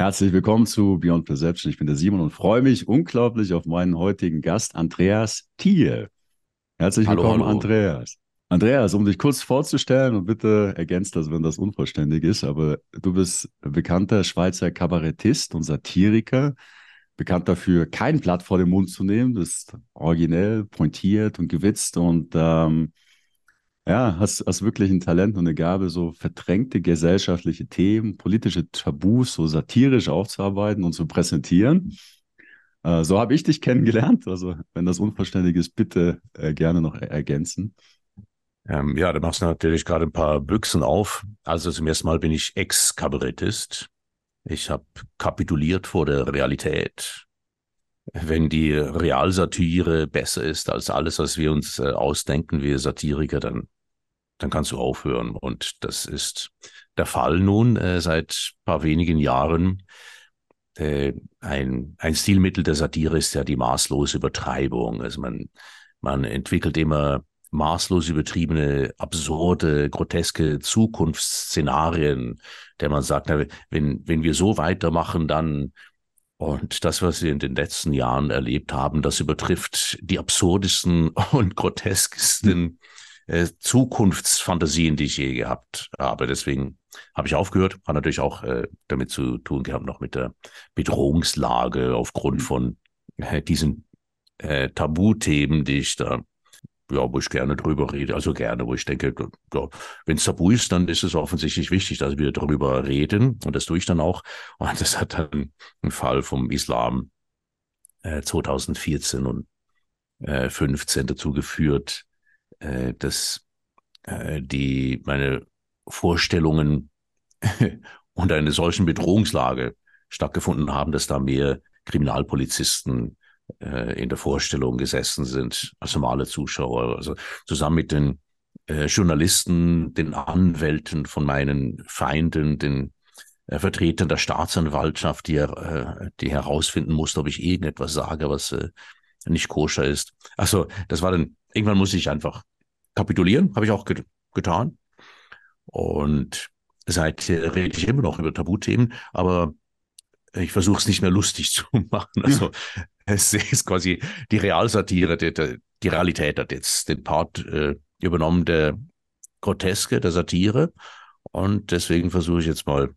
Herzlich willkommen zu Beyond Perception. Ich bin der Simon und freue mich unglaublich auf meinen heutigen Gast, Andreas Thiel. Herzlich Hallo, willkommen, hallo. Andreas. Andreas, um dich kurz vorzustellen und bitte ergänzt das, wenn das unvollständig ist, aber du bist bekannter Schweizer Kabarettist und Satiriker, bekannt dafür, kein Blatt vor den Mund zu nehmen. Du bist originell, pointiert und gewitzt und ähm, ja, hast, hast wirklich ein Talent und eine Gabe, so verdrängte gesellschaftliche Themen, politische Tabus so satirisch aufzuarbeiten und zu präsentieren. Äh, so habe ich dich kennengelernt. Also, wenn das unvollständig ist, bitte äh, gerne noch er ergänzen. Ähm, ja, da machst du natürlich gerade ein paar Büchsen auf. Also zum ersten Mal bin ich Ex-Kabarettist. Ich habe kapituliert vor der Realität. Wenn die Realsatire besser ist als alles, was wir uns äh, ausdenken, wir Satiriker, dann, dann kannst du aufhören. Und das ist der Fall nun äh, seit paar wenigen Jahren. Äh, ein, ein Stilmittel der Satire ist ja die maßlose Übertreibung. Also man, man entwickelt immer maßlos übertriebene, absurde, groteske Zukunftsszenarien, der man sagt, na, wenn, wenn wir so weitermachen, dann und das, was wir in den letzten Jahren erlebt haben, das übertrifft die absurdesten und groteskesten äh, Zukunftsfantasien, die ich je gehabt habe. Deswegen habe ich aufgehört. Hat natürlich auch äh, damit zu tun gehabt, noch mit der Bedrohungslage aufgrund von äh, diesen äh, Tabuthemen, die ich da ja, wo ich gerne drüber rede, also gerne, wo ich denke, ja, wenn es tabu ist, dann ist es offensichtlich wichtig, dass wir darüber reden und das tue ich dann auch. Und das hat dann einen Fall vom Islam äh, 2014 und äh, 15 dazu geführt, äh, dass äh, die meine Vorstellungen unter einer solchen Bedrohungslage stattgefunden haben, dass da mehr Kriminalpolizisten äh, in der Vorstellung gesessen sind als normale Zuschauer. Also zusammen mit den äh, Journalisten, den Anwälten von meinen Feinden, den äh, Vertretern der Staatsanwaltschaft, die, äh, die herausfinden musste, ob ich irgendetwas sage, was äh, nicht koscher ist. Also das war dann, irgendwann muss ich einfach kapitulieren, habe ich auch get getan. Und seither rede ich immer noch über Tabuthemen, aber ich versuche es nicht mehr lustig zu machen. Also es ist quasi die Realsatire, die, die Realität hat jetzt den Part äh, übernommen der Groteske, der Satire. Und deswegen versuche ich jetzt mal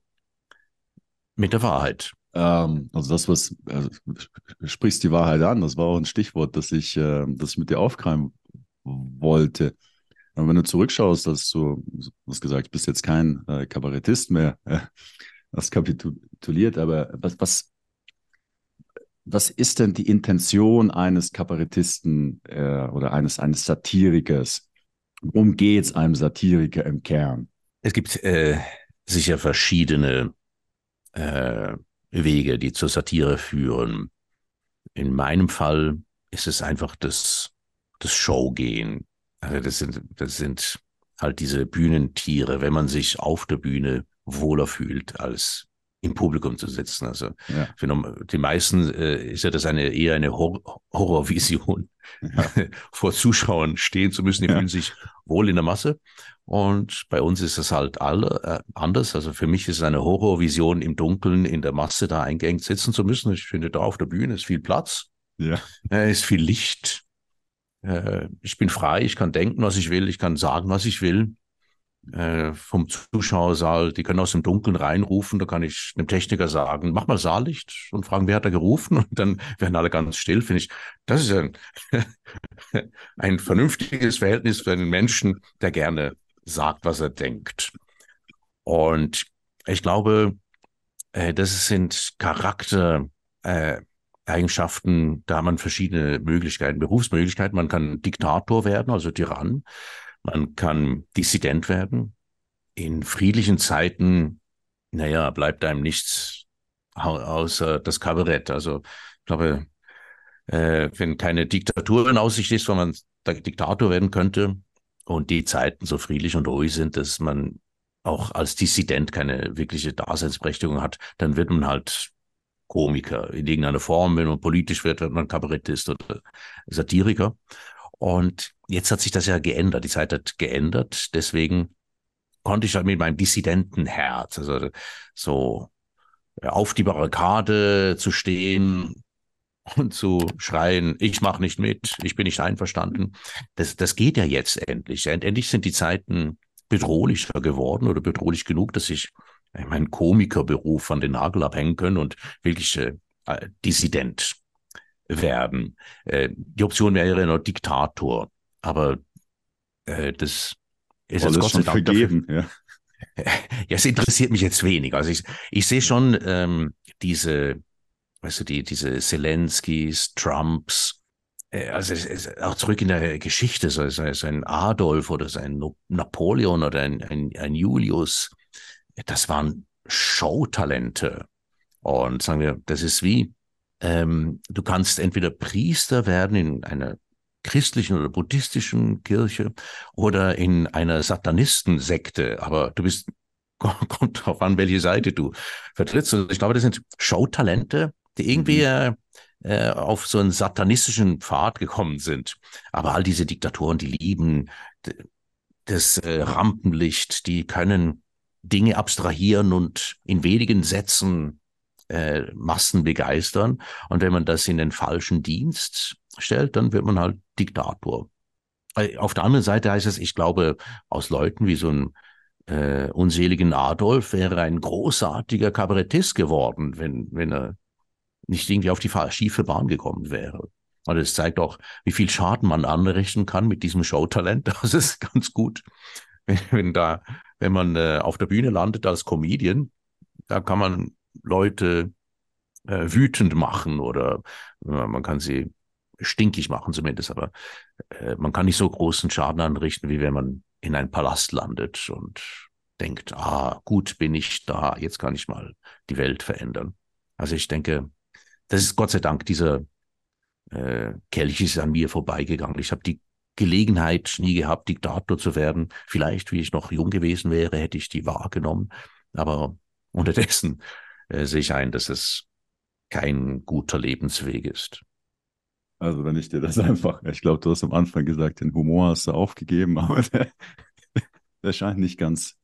mit der Wahrheit. Ähm, also das, was also, sprichst die Wahrheit an, das war auch ein Stichwort, das ich, äh, das ich mit dir aufgreifen wollte. Und wenn du zurückschaust, dass du, du hast gesagt, bist jetzt kein äh, Kabarettist mehr, äh, hast kapituliert, aber was, was, was ist denn die Intention eines Kabarettisten äh, oder eines, eines Satirikers? Worum geht es einem Satiriker im Kern? Es gibt äh, sicher verschiedene äh, Wege, die zur Satire führen. In meinem Fall ist es einfach das, das Showgehen. Also das sind, das sind halt diese Bühnentiere, wenn man sich auf der Bühne wohler fühlt, als im Publikum zu sitzen. Also ja. für die meisten äh, ist ja das eine eher eine Hor Horrorvision, ja. vor Zuschauern stehen zu müssen. Die ja. fühlen sich wohl in der Masse. Und bei uns ist das halt alle äh, anders. Also für mich ist es eine Horrorvision, im Dunkeln in der Masse da eingeengt sitzen zu müssen. Ich finde, da auf der Bühne ist viel Platz. Ja. Äh, ist viel Licht. Äh, ich bin frei, ich kann denken, was ich will, ich kann sagen, was ich will äh, vom Zuschauersaal, die können aus dem Dunkeln reinrufen, da kann ich dem Techniker sagen, mach mal Saallicht und fragen, wer hat da gerufen und dann werden alle ganz still, finde ich. Das ist ein, ein vernünftiges Verhältnis für einen Menschen, der gerne sagt, was er denkt. Und ich glaube, äh, das sind Charakter, äh, Eigenschaften, da hat man verschiedene Möglichkeiten, Berufsmöglichkeiten. Man kann Diktator werden, also Tyrann. Man kann Dissident werden. In friedlichen Zeiten, naja, bleibt einem nichts außer das Kabarett. Also ich glaube, äh, wenn keine Diktatur in Aussicht ist, wo man Diktator werden könnte und die Zeiten so friedlich und ruhig sind, dass man auch als Dissident keine wirkliche Daseinsberechtigung hat, dann wird man halt Komiker in irgendeiner Form. Wenn man politisch wird, wird man Kabarettist oder Satiriker. Und jetzt hat sich das ja geändert. Die Zeit hat geändert. Deswegen konnte ich halt mit meinem Dissidentenherz, also so auf die Barrikade zu stehen und zu schreien, ich mache nicht mit, ich bin nicht einverstanden. Das, das geht ja jetzt endlich. Endlich sind die Zeiten bedrohlicher geworden oder bedrohlich genug, dass ich meinen Komikerberuf an den Nagel abhängen können und wirklich äh, Dissident werden. Äh, die Option wäre noch Diktator, aber äh, das ist jetzt Gott sei Dank vergeben, dafür, ja. Ja, es interessiert mich jetzt wenig. Also ich, ich sehe schon ähm, diese, weißt du, die, diese Zelenskis, Trumps, äh, also auch zurück in der Geschichte, so, so, so ein Adolf oder so ein Napoleon oder ein, ein, ein Julius, das waren Showtalente. Und sagen wir, das ist wie, ähm, du kannst entweder Priester werden in einer christlichen oder buddhistischen Kirche oder in einer Satanistensekte, aber du bist, kommt drauf an, welche Seite du vertrittst. Und ich glaube, das sind Showtalente, die irgendwie mhm. äh, auf so einen satanistischen Pfad gekommen sind. Aber all diese Diktatoren, die lieben das äh, Rampenlicht, die können Dinge abstrahieren und in wenigen Sätzen äh, Massen begeistern. Und wenn man das in den falschen Dienst stellt, dann wird man halt Diktator. Äh, auf der anderen Seite heißt es, ich glaube, aus Leuten wie so ein äh, unseligen Adolf wäre ein großartiger Kabarettist geworden, wenn, wenn er nicht irgendwie auf die schiefe Bahn gekommen wäre. Und es zeigt auch, wie viel Schaden man anrichten kann mit diesem Showtalent. Das ist ganz gut. Wenn, wenn da, wenn man äh, auf der Bühne landet als Comedian, da kann man Leute äh, wütend machen oder äh, man kann sie stinkig machen zumindest, aber äh, man kann nicht so großen Schaden anrichten, wie wenn man in einen Palast landet und denkt, ah, gut bin ich da, jetzt kann ich mal die Welt verändern. Also ich denke, das ist Gott sei Dank, dieser äh, Kelch ist an mir vorbeigegangen. Ich habe die Gelegenheit nie gehabt, Diktator zu werden. Vielleicht, wie ich noch jung gewesen wäre, hätte ich die wahrgenommen. Aber unterdessen äh, sehe ich ein, dass es kein guter Lebensweg ist. Also wenn ich dir das einfach, ich glaube, du hast am Anfang gesagt, den Humor hast du aufgegeben, aber der, der scheint nicht ganz,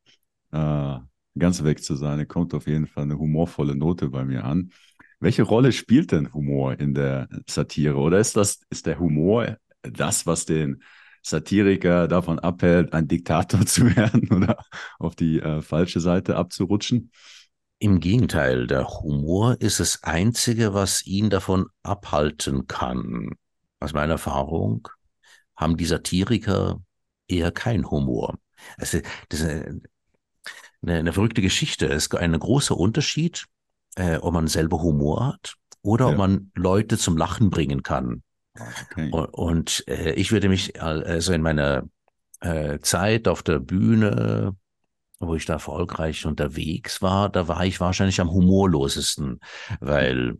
äh, ganz weg zu sein. Er kommt auf jeden Fall eine humorvolle Note bei mir an. Welche Rolle spielt denn Humor in der Satire? Oder ist das, ist der Humor das, was den Satiriker davon abhält, ein Diktator zu werden oder auf die äh, falsche Seite abzurutschen? Im Gegenteil, der Humor ist das Einzige, was ihn davon abhalten kann. Aus meiner Erfahrung haben die Satiriker eher kein Humor. Also, das ist eine, eine verrückte Geschichte. Es ist ein großer Unterschied, äh, ob man selber Humor hat oder ja. ob man Leute zum Lachen bringen kann. Okay. Und, äh, ich würde mich also in meiner äh, Zeit auf der Bühne wo ich da erfolgreich unterwegs war, da war ich wahrscheinlich am humorlosesten, weil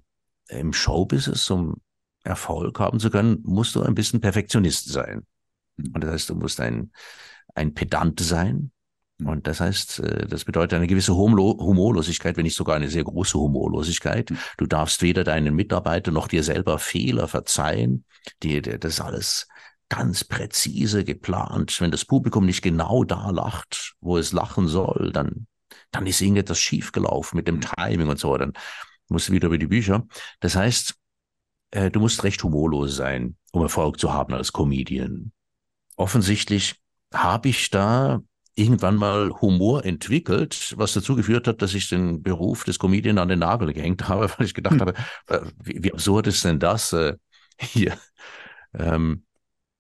im Showbusiness, um Erfolg haben zu können, musst du ein bisschen Perfektionist sein. Mhm. Und das heißt, du musst ein, ein Pedant sein. Mhm. Und das heißt, äh, das bedeutet eine gewisse Humorlosigkeit, wenn nicht sogar eine sehr große Humorlosigkeit. Mhm. Du darfst weder deinen Mitarbeitern noch dir selber Fehler verzeihen. Die, das alles ganz präzise geplant. Wenn das Publikum nicht genau da lacht, wo es lachen soll, dann, dann ist irgendetwas schiefgelaufen mit dem Timing und so. Dann musst du wieder über die Bücher. Das heißt, äh, du musst recht humorlos sein, um Erfolg zu haben als Comedian. Offensichtlich habe ich da irgendwann mal Humor entwickelt, was dazu geführt hat, dass ich den Beruf des Comedian an den Nagel gehängt habe, weil ich gedacht hm. habe, äh, wie, wie absurd ist denn das äh, hier? Ähm,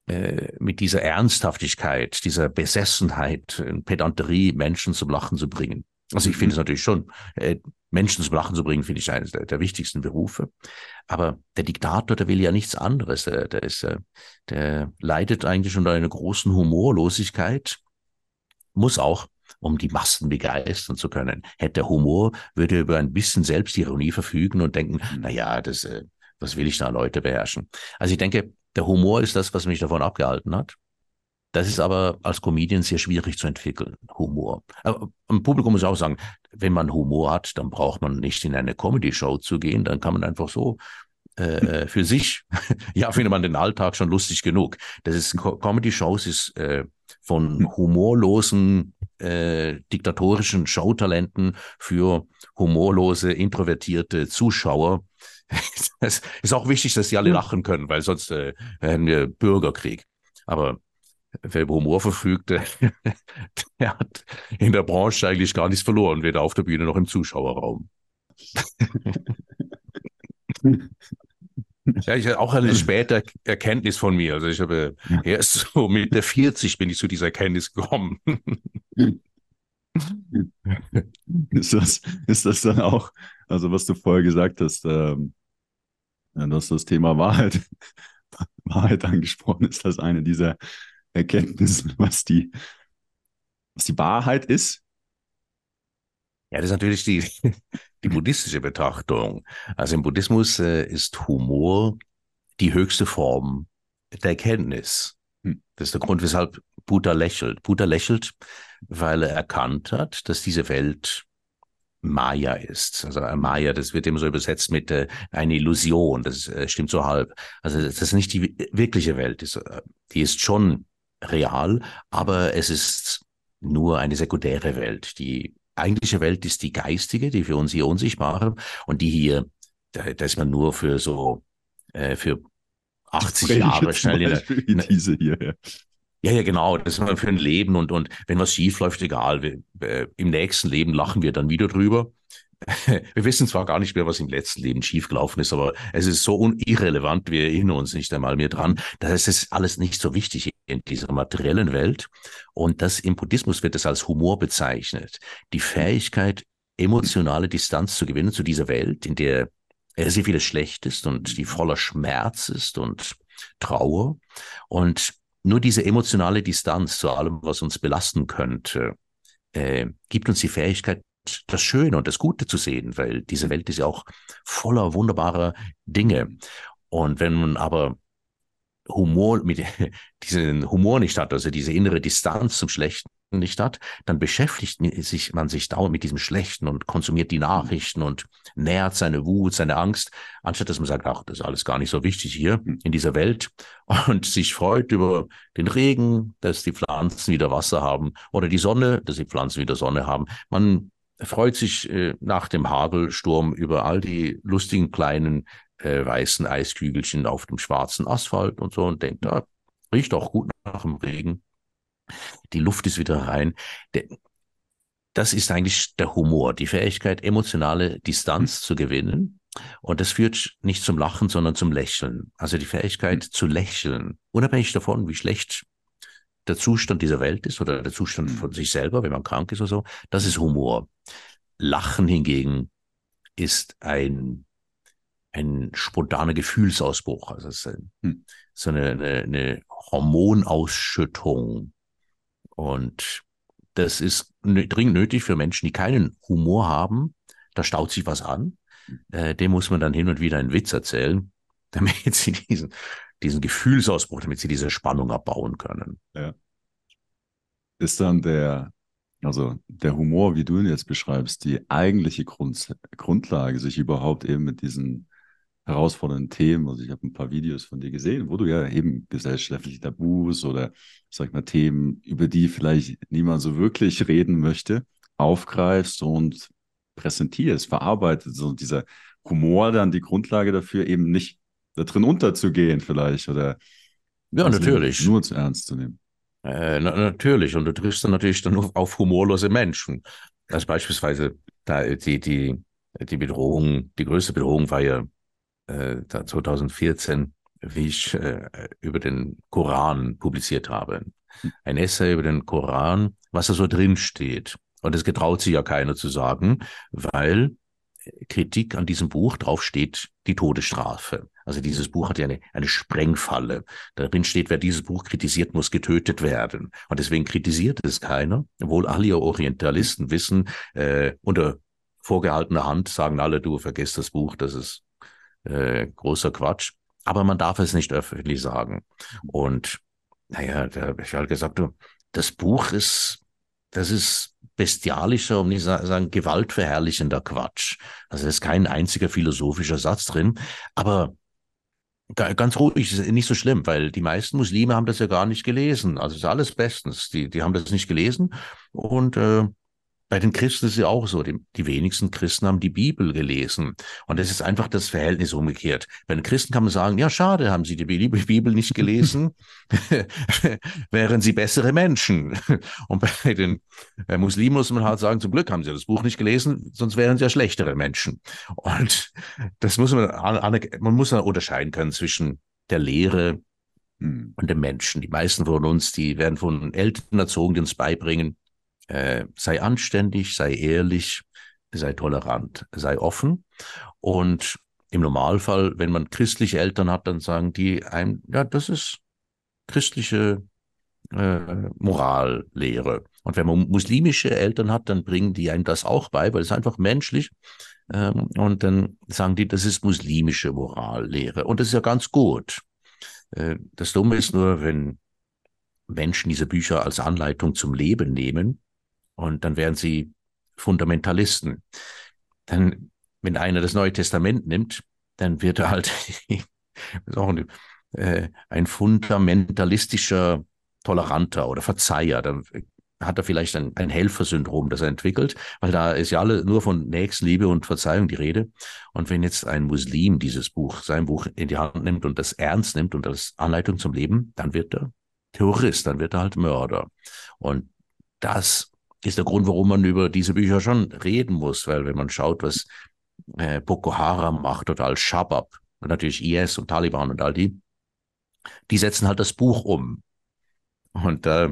äh, mit dieser Ernsthaftigkeit, dieser Besessenheit, Pedanterie Menschen zum Lachen zu bringen. Also ich finde es mhm. natürlich schon, äh, Menschen zum Lachen zu bringen, finde ich eines der, der, wichtigsten Berufe. Aber der Diktator, der will ja nichts anderes. Der, der, ist, der leidet eigentlich unter einer großen Humorlosigkeit, muss auch, um die Massen begeistern zu können. Hätte der Humor, würde er über ein bisschen Selbstironie verfügen und denken, mhm. na ja, das, was will ich da Leute beherrschen? Also ich denke, der Humor ist das, was mich davon abgehalten hat. Das ist aber als Comedian sehr schwierig zu entwickeln, Humor. Aber im Publikum muss ich auch sagen, wenn man Humor hat, dann braucht man nicht in eine Comedy-Show zu gehen, dann kann man einfach so äh, für sich, ja, findet man den Alltag schon lustig genug. Das ist Comedy-Shows ist äh, von hm. humorlosen äh, diktatorischen Showtalenten für humorlose, introvertierte Zuschauer. Es ist auch wichtig, dass sie alle lachen können, weil sonst äh, hätten wir Bürgerkrieg. Aber wer über Humor verfügt, der hat in der Branche eigentlich gar nichts verloren, weder auf der Bühne noch im Zuschauerraum. Ja, ich habe auch eine späte Erkenntnis von mir. Also ich habe erst so mit der 40 bin ich zu dieser Erkenntnis gekommen. Ist das, ist das dann auch, also was du vorher gesagt hast, ähm, dass das Thema Wahrheit, Wahrheit angesprochen ist, das eine dieser Erkenntnisse, was die, was die Wahrheit ist? Ja, das ist natürlich die, die buddhistische Betrachtung. Also im Buddhismus äh, ist Humor die höchste Form der Erkenntnis. Hm. Das ist der Grund, weshalb Buddha lächelt. Buddha lächelt, weil er erkannt hat, dass diese Welt Maya ist. Also äh, Maya, das wird immer so übersetzt mit äh, eine Illusion. Das äh, stimmt so halb. Also das ist nicht die wirkliche Welt. Äh, die ist schon real, aber es ist nur eine sekundäre Welt. Die eigentliche Welt ist die geistige, die für uns hier unsichtbare und die hier, da, da ist man nur für so, äh, für 80 Jahre schnell in der, diese hier. Ja. Ja, ja, genau. Das ist mal für ein Leben und, und wenn was schief läuft, egal. Wir, äh, Im nächsten Leben lachen wir dann wieder drüber. wir wissen zwar gar nicht mehr, was im letzten Leben schiefgelaufen ist, aber es ist so irrelevant, wir erinnern uns nicht einmal mehr dran. Das ist alles nicht so wichtig in dieser materiellen Welt. Und das im Buddhismus wird es als Humor bezeichnet. Die Fähigkeit, emotionale Distanz zu gewinnen zu dieser Welt, in der sehr vieles schlecht ist und die voller Schmerz ist und Trauer. Und nur diese emotionale Distanz zu allem, was uns belasten könnte, äh, gibt uns die Fähigkeit, das Schöne und das Gute zu sehen, weil diese Welt ist ja auch voller wunderbarer Dinge. Und wenn man aber Humor mit diesen Humor nicht hat, also diese innere Distanz zum Schlechten nicht hat, dann beschäftigt sich, man sich dauernd mit diesem Schlechten und konsumiert die Nachrichten und nährt seine Wut, seine Angst, anstatt dass man sagt, ach, das ist alles gar nicht so wichtig hier in dieser Welt und sich freut über den Regen, dass die Pflanzen wieder Wasser haben oder die Sonne, dass die Pflanzen wieder Sonne haben. Man freut sich äh, nach dem Hagelsturm über all die lustigen kleinen äh, weißen Eiskügelchen auf dem schwarzen Asphalt und so und denkt, da ah, riecht auch gut nach dem Regen. Die Luft ist wieder rein. Das ist eigentlich der Humor, die Fähigkeit, emotionale Distanz mhm. zu gewinnen. Und das führt nicht zum Lachen, sondern zum Lächeln. Also die Fähigkeit mhm. zu lächeln, unabhängig davon, wie schlecht der Zustand dieser Welt ist oder der Zustand von sich selber, wenn man krank ist oder so, das ist Humor. Lachen hingegen ist ein, ein spontaner Gefühlsausbruch. Also es ist hm. so eine, eine, eine Hormonausschüttung. Und das ist dringend nötig für Menschen, die keinen Humor haben. Da staut sich was an. Hm. Äh, dem muss man dann hin und wieder einen Witz erzählen, damit sie diesen, diesen Gefühlsausbruch, damit sie diese Spannung abbauen können. Ja. Ist dann der, also der Humor, wie du ihn jetzt beschreibst, die eigentliche Grund, Grundlage, sich überhaupt eben mit diesen herausfordernden Themen, also ich habe ein paar Videos von dir gesehen, wo du ja eben gesellschaftliche Tabus oder sag ich mal Themen, über die vielleicht niemand so wirklich reden möchte, aufgreifst und präsentierst, verarbeitest. So dieser Humor dann die Grundlage dafür, eben nicht da drin unterzugehen vielleicht oder ja, natürlich. nur zu ernst zu nehmen. Äh, na, natürlich. Und du triffst dann natürlich dann nur auf humorlose Menschen. Also beispielsweise da die, die, die Bedrohung, die größte Bedrohung war ja äh, 2014, wie ich äh, über den Koran publiziert habe. Ein Essay über den Koran, was da so drin steht. Und das getraut sich ja keiner zu sagen, weil Kritik an diesem Buch drauf steht die Todesstrafe. Also dieses Buch hat ja eine, eine Sprengfalle. Darin steht, wer dieses Buch kritisiert, muss getötet werden. Und deswegen kritisiert es keiner, obwohl alle Orientalisten wissen, äh, unter vorgehaltener Hand sagen alle, du vergesst das Buch, das ist äh, großer Quatsch. Aber man darf es nicht öffentlich sagen. Und naja, da habe ich halt gesagt, du, das Buch ist, das ist bestialischer, um nicht zu sagen, gewaltverherrlichender Quatsch. Also es ist kein einziger philosophischer Satz drin. Aber Ganz ruhig, ist nicht so schlimm, weil die meisten Muslime haben das ja gar nicht gelesen. Also ist alles bestens. Die, die haben das nicht gelesen und äh, bei den Christen ist es ja auch so. Die, die, wenigsten Christen haben die Bibel gelesen. Und es ist einfach das Verhältnis umgekehrt. Bei den Christen kann man sagen, ja, schade, haben sie die Bibel nicht gelesen, wären sie bessere Menschen. Und bei den äh, Muslimen muss man halt sagen, zum Glück haben sie das Buch nicht gelesen, sonst wären sie ja schlechtere Menschen. Und das muss man, man muss unterscheiden können zwischen der Lehre und dem Menschen. Die meisten von uns, die werden von Eltern erzogen, die uns beibringen, äh, sei anständig, sei ehrlich, sei tolerant, sei offen. Und im Normalfall, wenn man christliche Eltern hat, dann sagen die einem, ja, das ist christliche äh, Morallehre. Und wenn man muslimische Eltern hat, dann bringen die einem das auch bei, weil es einfach menschlich. Ähm, und dann sagen die, das ist muslimische Morallehre. Und das ist ja ganz gut. Äh, das Dumme ist nur, wenn Menschen diese Bücher als Anleitung zum Leben nehmen, und dann wären sie Fundamentalisten. Dann, wenn einer das Neue Testament nimmt, dann wird er halt ein, äh, ein fundamentalistischer Toleranter oder Verzeiher. Dann hat er vielleicht ein, ein Helfersyndrom, das er entwickelt, weil da ist ja alle nur von Nächstenliebe und Verzeihung die Rede. Und wenn jetzt ein Muslim dieses Buch, sein Buch in die Hand nimmt und das ernst nimmt und als Anleitung zum Leben, dann wird er Terrorist, dann wird er halt Mörder. Und das ist der Grund, warum man über diese Bücher schon reden muss, weil wenn man schaut, was äh, Boko Haram macht oder Al-Shabaab und natürlich IS und Taliban und all die, die setzen halt das Buch um. Und da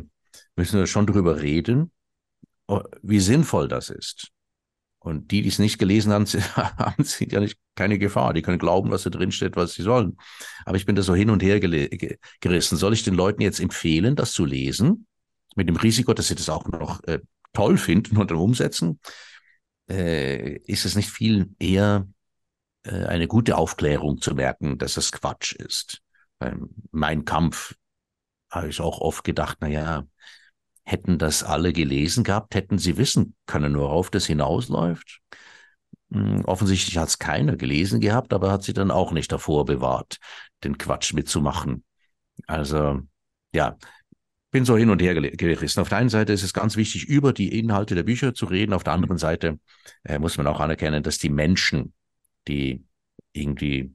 müssen wir schon drüber reden, oh, wie sinnvoll das ist. Und die, die es nicht gelesen haben, haben sind ja nicht keine Gefahr. Die können glauben, was da drin steht, was sie sollen. Aber ich bin da so hin und her gerissen. Soll ich den Leuten jetzt empfehlen, das zu lesen? Mit dem Risiko, dass sie das auch noch äh, toll finden und dann umsetzen, äh, ist es nicht viel eher äh, eine gute Aufklärung zu merken, dass das Quatsch ist. Beim mein Kampf habe ich auch oft gedacht, na ja, hätten das alle gelesen gehabt, hätten sie wissen können, worauf das hinausläuft. Hm, offensichtlich hat es keiner gelesen gehabt, aber hat sie dann auch nicht davor bewahrt, den Quatsch mitzumachen. Also ja, bin so hin und her gerissen. Auf der einen Seite ist es ganz wichtig, über die Inhalte der Bücher zu reden. Auf der anderen Seite äh, muss man auch anerkennen, dass die Menschen, die irgendwie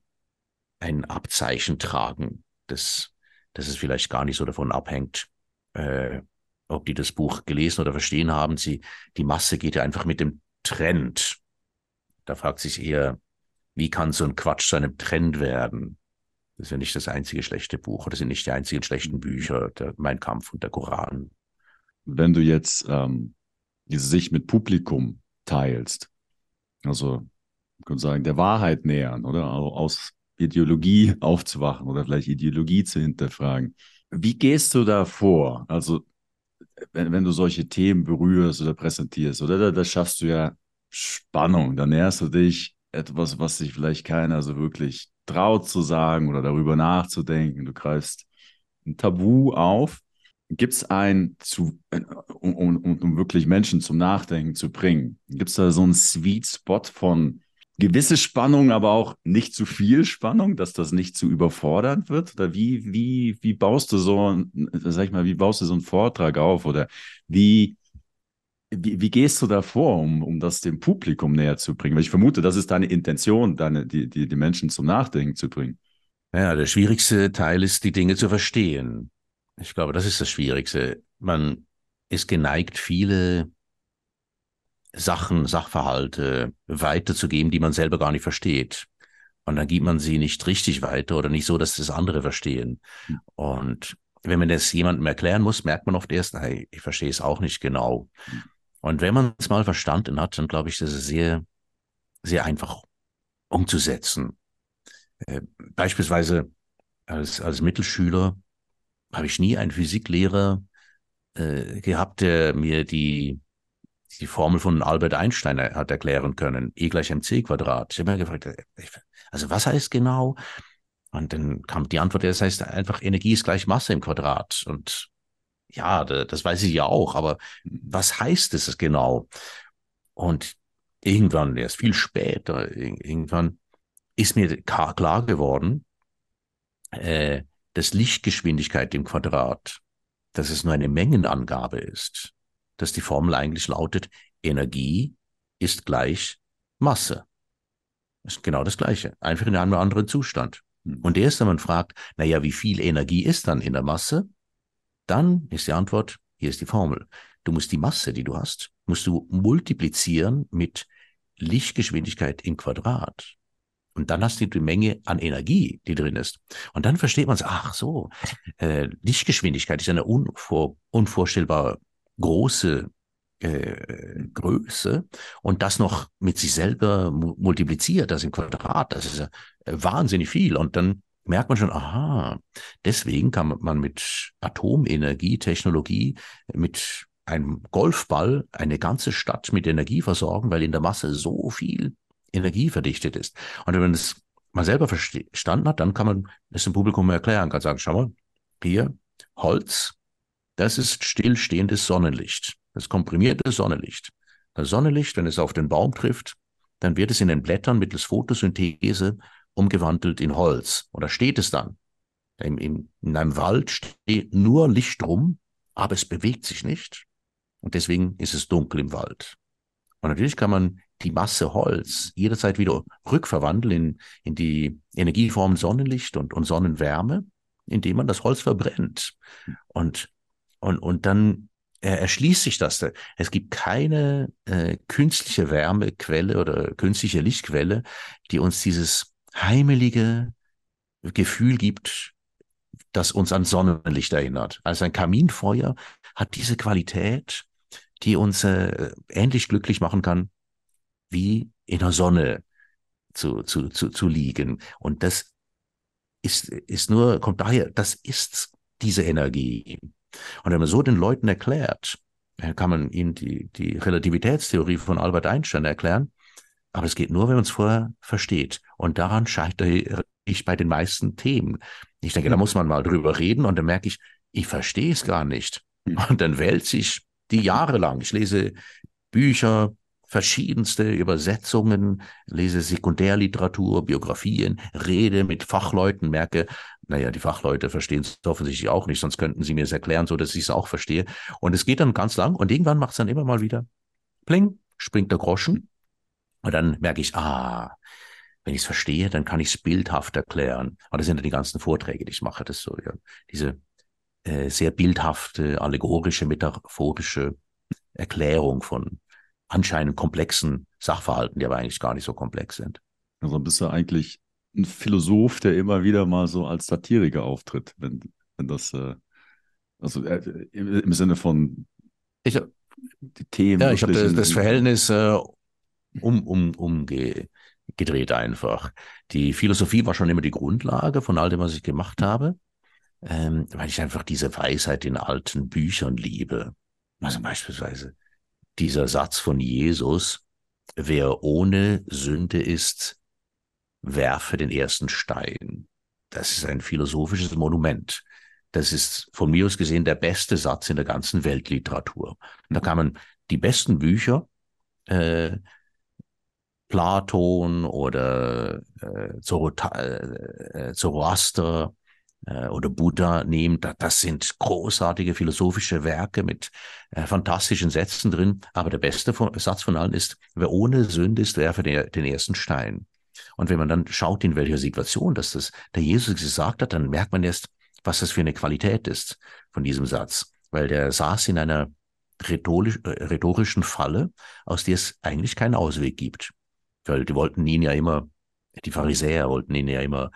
ein Abzeichen tragen, dass, dass es vielleicht gar nicht so davon abhängt, äh, ob die das Buch gelesen oder verstehen haben. Sie, die Masse geht ja einfach mit dem Trend. Da fragt sich eher, wie kann so ein Quatsch zu einem Trend werden? Das ist ja nicht das einzige schlechte Buch oder sind nicht die einzigen schlechten Bücher, der Mein Kampf und der Koran. Wenn du jetzt ähm, diese Sicht mit Publikum teilst, also man könnte sagen, der Wahrheit nähern oder also aus Ideologie aufzuwachen oder vielleicht Ideologie zu hinterfragen. Wie gehst du da vor? Also wenn, wenn du solche Themen berührst oder präsentierst, oder da, da schaffst du ja Spannung, da näherst du dich etwas, was sich vielleicht keiner so wirklich traut zu sagen oder darüber nachzudenken. Du greifst ein Tabu auf. Gibt es ein, zu, um, um, um, wirklich Menschen zum Nachdenken zu bringen? Gibt es da so einen Sweet Spot von gewisse Spannung, aber auch nicht zu viel Spannung, dass das nicht zu überfordernd wird? Oder wie, wie, wie baust du so, sag ich mal, wie baust du so einen Vortrag auf? Oder wie wie, wie gehst du da vor, um, um das dem Publikum näher zu bringen? Weil ich vermute, das ist deine Intention, deine, die, die, die Menschen zum Nachdenken zu bringen. Ja, der schwierigste Teil ist, die Dinge zu verstehen. Ich glaube, das ist das Schwierigste. Man ist geneigt, viele Sachen, Sachverhalte weiterzugeben, die man selber gar nicht versteht. Und dann gibt man sie nicht richtig weiter oder nicht so, dass das andere verstehen. Hm. Und wenn man das jemandem erklären muss, merkt man oft erst, hey, ich verstehe es auch nicht genau. Hm. Und wenn man es mal verstanden hat, dann glaube ich, das ist sehr, sehr einfach umzusetzen. Äh, beispielsweise als, als Mittelschüler habe ich nie einen Physiklehrer äh, gehabt, der mir die, die Formel von Albert Einstein hat erklären können. E gleich mc Quadrat. Ich habe mir gefragt, äh, also was heißt genau? Und dann kam die Antwort, das heißt einfach, Energie ist gleich Masse im Quadrat. Und ja, das weiß ich ja auch, aber was heißt es genau? Und irgendwann, erst viel später, irgendwann ist mir klar geworden, äh, das Lichtgeschwindigkeit im Quadrat, dass es nur eine Mengenangabe ist, dass die Formel eigentlich lautet, Energie ist gleich Masse. Das ist genau das Gleiche, einfach in einem anderen Zustand. Hm. Und erst wenn man fragt, naja, wie viel Energie ist dann in der Masse? Dann ist die Antwort, hier ist die Formel. Du musst die Masse, die du hast, musst du multiplizieren mit Lichtgeschwindigkeit im Quadrat. Und dann hast du die Menge an Energie, die drin ist. Und dann versteht man es, ach so, äh, Lichtgeschwindigkeit ist eine unvor, unvorstellbar große äh, Größe und das noch mit sich selber multipliziert, das im Quadrat, das ist ja wahnsinnig viel. Und dann merkt man schon, aha, deswegen kann man mit Atomenergie, Technologie, mit einem Golfball eine ganze Stadt mit Energie versorgen, weil in der Masse so viel Energie verdichtet ist. Und wenn man es mal selber verstanden hat, dann kann man es dem Publikum erklären, kann sagen, schau mal, hier, Holz, das ist stillstehendes Sonnenlicht, das komprimierte Sonnenlicht. Das Sonnenlicht, wenn es auf den Baum trifft, dann wird es in den Blättern mittels Photosynthese umgewandelt in Holz. Oder steht es dann? In, in, in einem Wald steht nur Licht rum, aber es bewegt sich nicht. Und deswegen ist es dunkel im Wald. Und natürlich kann man die Masse Holz jederzeit wieder rückverwandeln in, in die Energieform Sonnenlicht und, und Sonnenwärme, indem man das Holz verbrennt. Und, und, und dann erschließt sich das. Es gibt keine äh, künstliche Wärmequelle oder künstliche Lichtquelle, die uns dieses heimelige Gefühl gibt, das uns an Sonnenlicht erinnert. Also ein Kaminfeuer hat diese Qualität, die uns äh, ähnlich glücklich machen kann, wie in der Sonne zu, zu, zu, zu liegen. Und das ist, ist nur, kommt daher, das ist diese Energie. Und wenn man so den Leuten erklärt, kann man ihnen die, die Relativitätstheorie von Albert Einstein erklären. Aber es geht nur, wenn man es vorher versteht. Und daran scheitere ich bei den meisten Themen. Ich denke, da muss man mal drüber reden und dann merke ich, ich verstehe es gar nicht. Hm. Und dann wälze ich die Jahre lang. Ich lese Bücher, verschiedenste Übersetzungen, lese Sekundärliteratur, Biografien, rede mit Fachleuten, merke, naja, die Fachleute verstehen es offensichtlich auch nicht, sonst könnten sie mir es erklären, so dass ich es auch verstehe. Und es geht dann ganz lang und irgendwann macht es dann immer mal wieder pling, springt der Groschen. Und dann merke ich, ah, wenn ich es verstehe, dann kann ich es bildhaft erklären. Und das sind ja die ganzen Vorträge, die ich mache, das so, ja, diese äh, sehr bildhafte, allegorische, metaphorische Erklärung von anscheinend komplexen Sachverhalten, die aber eigentlich gar nicht so komplex sind. Also bist du eigentlich ein Philosoph, der immer wieder mal so als Satiriker auftritt, wenn, wenn das, äh, also äh, im, im, Sinne von ich, die Themen. Ja, ich habe das, das, Verhältnis äh, um, um, umgedreht einfach. Die Philosophie war schon immer die Grundlage von all dem, was ich gemacht habe, ähm, weil ich einfach diese Weisheit in alten Büchern liebe. Also beispielsweise dieser Satz von Jesus, wer ohne Sünde ist, werfe den ersten Stein. Das ist ein philosophisches Monument. Das ist von mir aus gesehen der beste Satz in der ganzen Weltliteratur. Da kann man die besten Bücher, äh, Platon oder äh, Zoroaster äh, oder Buddha nehmen, das sind großartige philosophische Werke mit äh, fantastischen Sätzen drin. Aber der beste Satz von allen ist, wer ohne Sünde ist, werfe den ersten Stein. Und wenn man dann schaut, in welcher Situation dass das der Jesus gesagt hat, dann merkt man erst, was das für eine Qualität ist von diesem Satz. Weil der saß in einer rhetorisch, äh, rhetorischen Falle, aus der es eigentlich keinen Ausweg gibt. Weil die wollten ihn ja immer, die Pharisäer wollten ihn ja immer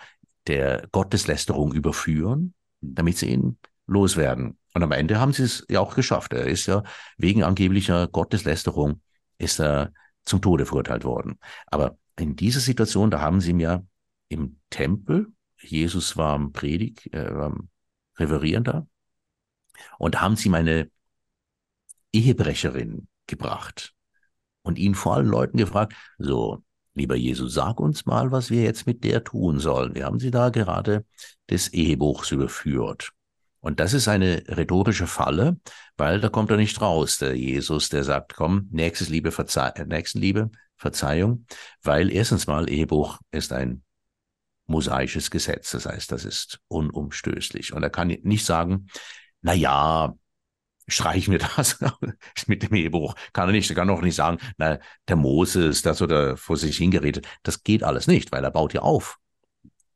der Gotteslästerung überführen, damit sie ihn loswerden. Und am Ende haben sie es ja auch geschafft. Er ist ja wegen angeblicher Gotteslästerung ist er zum Tode verurteilt worden. Aber in dieser Situation, da haben sie ihm ja im Tempel, Jesus war am Predig, äh, am Reverieren da, und da haben sie ihm eine Ehebrecherin gebracht und ihn vor allen Leuten gefragt, so, Lieber Jesus, sag uns mal, was wir jetzt mit der tun sollen. Wir haben sie da gerade des Ehebuchs überführt. Und das ist eine rhetorische Falle, weil da kommt er nicht raus, der Jesus, der sagt, komm, nächstes Liebe, Verzeih Nächstenliebe, Verzeihung, weil erstens mal Ehebuch ist ein mosaisches Gesetz. Das heißt, das ist unumstößlich. Und er kann nicht sagen, na ja, streichen wir das mit dem Ehebruch. Kann er nicht, er kann auch nicht sagen, na, der Moses, das oder vor sich hingeredet. Das geht alles nicht, weil er baut ja auf,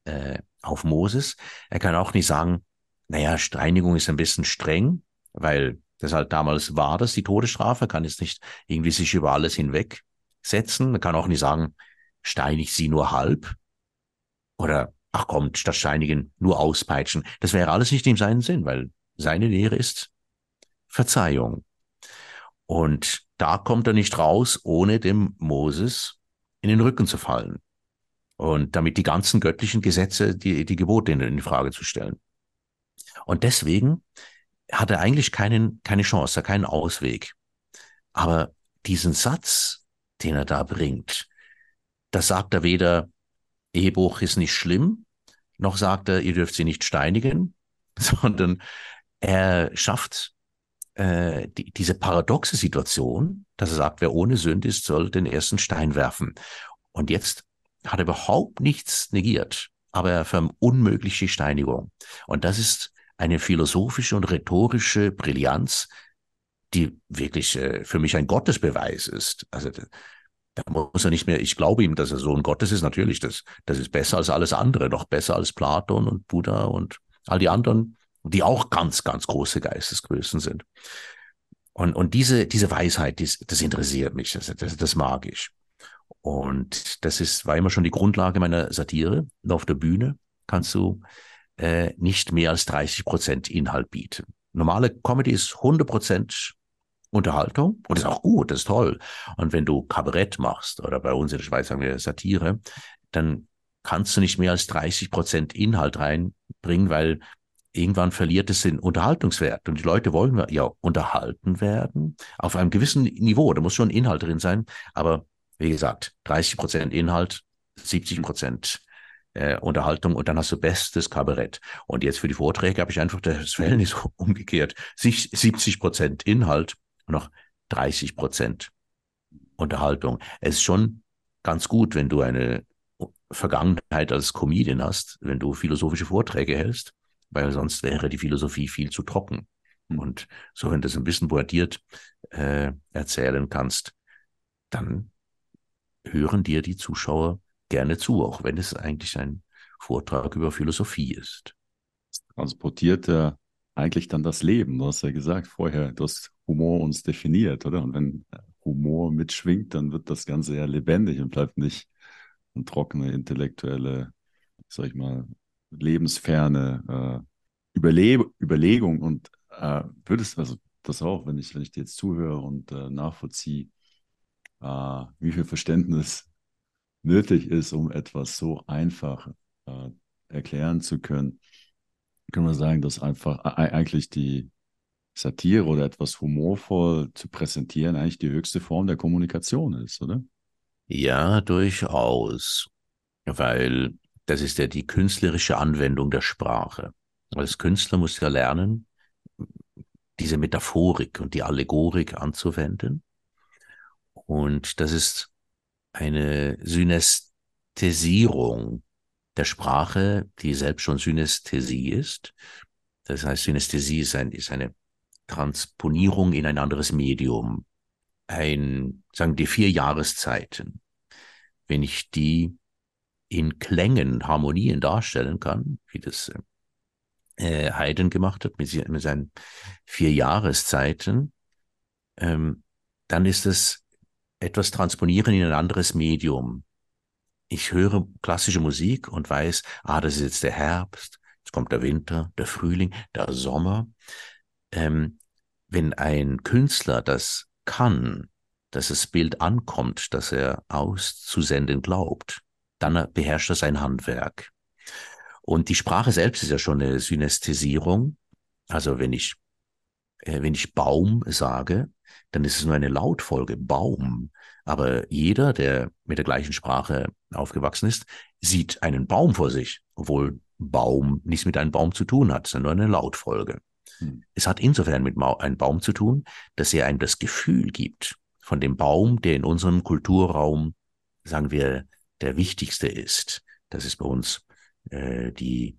äh, auf Moses. Er kann auch nicht sagen, naja, Steinigung ist ein bisschen streng, weil das halt damals war das, die Todesstrafe, kann jetzt nicht irgendwie sich über alles hinwegsetzen. Er kann auch nicht sagen, steinig sie nur halb. Oder, ach komm, statt steinigen nur auspeitschen. Das wäre alles nicht in seinem Sinn, weil seine Lehre ist Verzeihung. Und da kommt er nicht raus, ohne dem Moses in den Rücken zu fallen. Und damit die ganzen göttlichen Gesetze, die, die Gebote in, in Frage zu stellen. Und deswegen hat er eigentlich keinen, keine Chance, keinen Ausweg. Aber diesen Satz, den er da bringt, da sagt er weder, Ehebruch ist nicht schlimm, noch sagt er, ihr dürft sie nicht steinigen, sondern er schafft äh, die, diese paradoxe Situation, dass er sagt, wer ohne Sünde ist, soll den ersten Stein werfen. Und jetzt hat er überhaupt nichts negiert, aber er verunmöglicht die Steinigung. Und das ist eine philosophische und rhetorische Brillanz, die wirklich äh, für mich ein Gottesbeweis ist. Also da muss er nicht mehr, ich glaube ihm, dass er Sohn Gottes ist, natürlich, das, das ist besser als alles andere, noch besser als Platon und Buddha und all die anderen die auch ganz, ganz große Geistesgrößen sind. Und, und diese, diese Weisheit, dies, das interessiert mich, das, das, das mag ich. Und das ist, war immer schon die Grundlage meiner Satire. Und auf der Bühne kannst du äh, nicht mehr als 30 Prozent Inhalt bieten. Normale Comedy ist 100 Prozent Unterhaltung und ist auch gut, das ist toll. Und wenn du Kabarett machst oder bei uns in der Schweiz sagen wir Satire, dann kannst du nicht mehr als 30 Prozent Inhalt reinbringen, weil irgendwann verliert es den Unterhaltungswert. Und die Leute wollen ja unterhalten werden auf einem gewissen Niveau. Da muss schon Inhalt drin sein. Aber wie gesagt, 30 Prozent Inhalt, 70 Prozent äh, Unterhaltung und dann hast du bestes Kabarett. Und jetzt für die Vorträge habe ich einfach das Verhältnis umgekehrt. 70 Prozent Inhalt und noch 30 Prozent Unterhaltung. Es ist schon ganz gut, wenn du eine Vergangenheit als Comedian hast, wenn du philosophische Vorträge hältst weil sonst wäre die Philosophie viel zu trocken. Hm. Und so, wenn du das ein bisschen boardiert äh, erzählen kannst, dann hören dir die Zuschauer gerne zu, auch wenn es eigentlich ein Vortrag über Philosophie ist. Transportiert er eigentlich dann das Leben. Du hast ja gesagt vorher, du hast Humor uns definiert, oder? Und wenn Humor mitschwingt, dann wird das Ganze ja lebendig und bleibt nicht eine trockene intellektuelle, sag ich mal, lebensferne äh, Überle Überlegung und äh, würdest also das auch, wenn ich, wenn ich dir jetzt zuhöre und äh, nachvollziehe, äh, wie viel Verständnis nötig ist, um etwas so einfach äh, erklären zu können, können wir sagen, dass einfach eigentlich die Satire oder etwas humorvoll zu präsentieren eigentlich die höchste Form der Kommunikation ist, oder? Ja, durchaus. Weil das ist ja die künstlerische Anwendung der Sprache. Als Künstler muss ja lernen, diese Metaphorik und die Allegorik anzuwenden. Und das ist eine Synästhesierung der Sprache, die selbst schon Synästhesie ist. Das heißt, Synästhesie ist, ein, ist eine Transponierung in ein anderes Medium. Ein, sagen die vier Jahreszeiten. Wenn ich die in Klängen Harmonien darstellen kann, wie das äh, Haydn gemacht hat mit, mit seinen vier Jahreszeiten, ähm, dann ist es etwas transponieren in ein anderes Medium. Ich höre klassische Musik und weiß, ah, das ist jetzt der Herbst, jetzt kommt der Winter, der Frühling, der Sommer. Ähm, wenn ein Künstler das kann, dass das Bild ankommt, dass er auszusenden glaubt, dann beherrscht er sein Handwerk. Und die Sprache selbst ist ja schon eine Synästhesierung. Also wenn ich, äh, wenn ich Baum sage, dann ist es nur eine Lautfolge, Baum. Aber jeder, der mit der gleichen Sprache aufgewachsen ist, sieht einen Baum vor sich, obwohl Baum nichts mit einem Baum zu tun hat, sondern nur eine Lautfolge. Hm. Es hat insofern mit einem Baum zu tun, dass er einem das Gefühl gibt von dem Baum, der in unserem Kulturraum, sagen wir, der wichtigste ist. Das ist bei uns äh, die,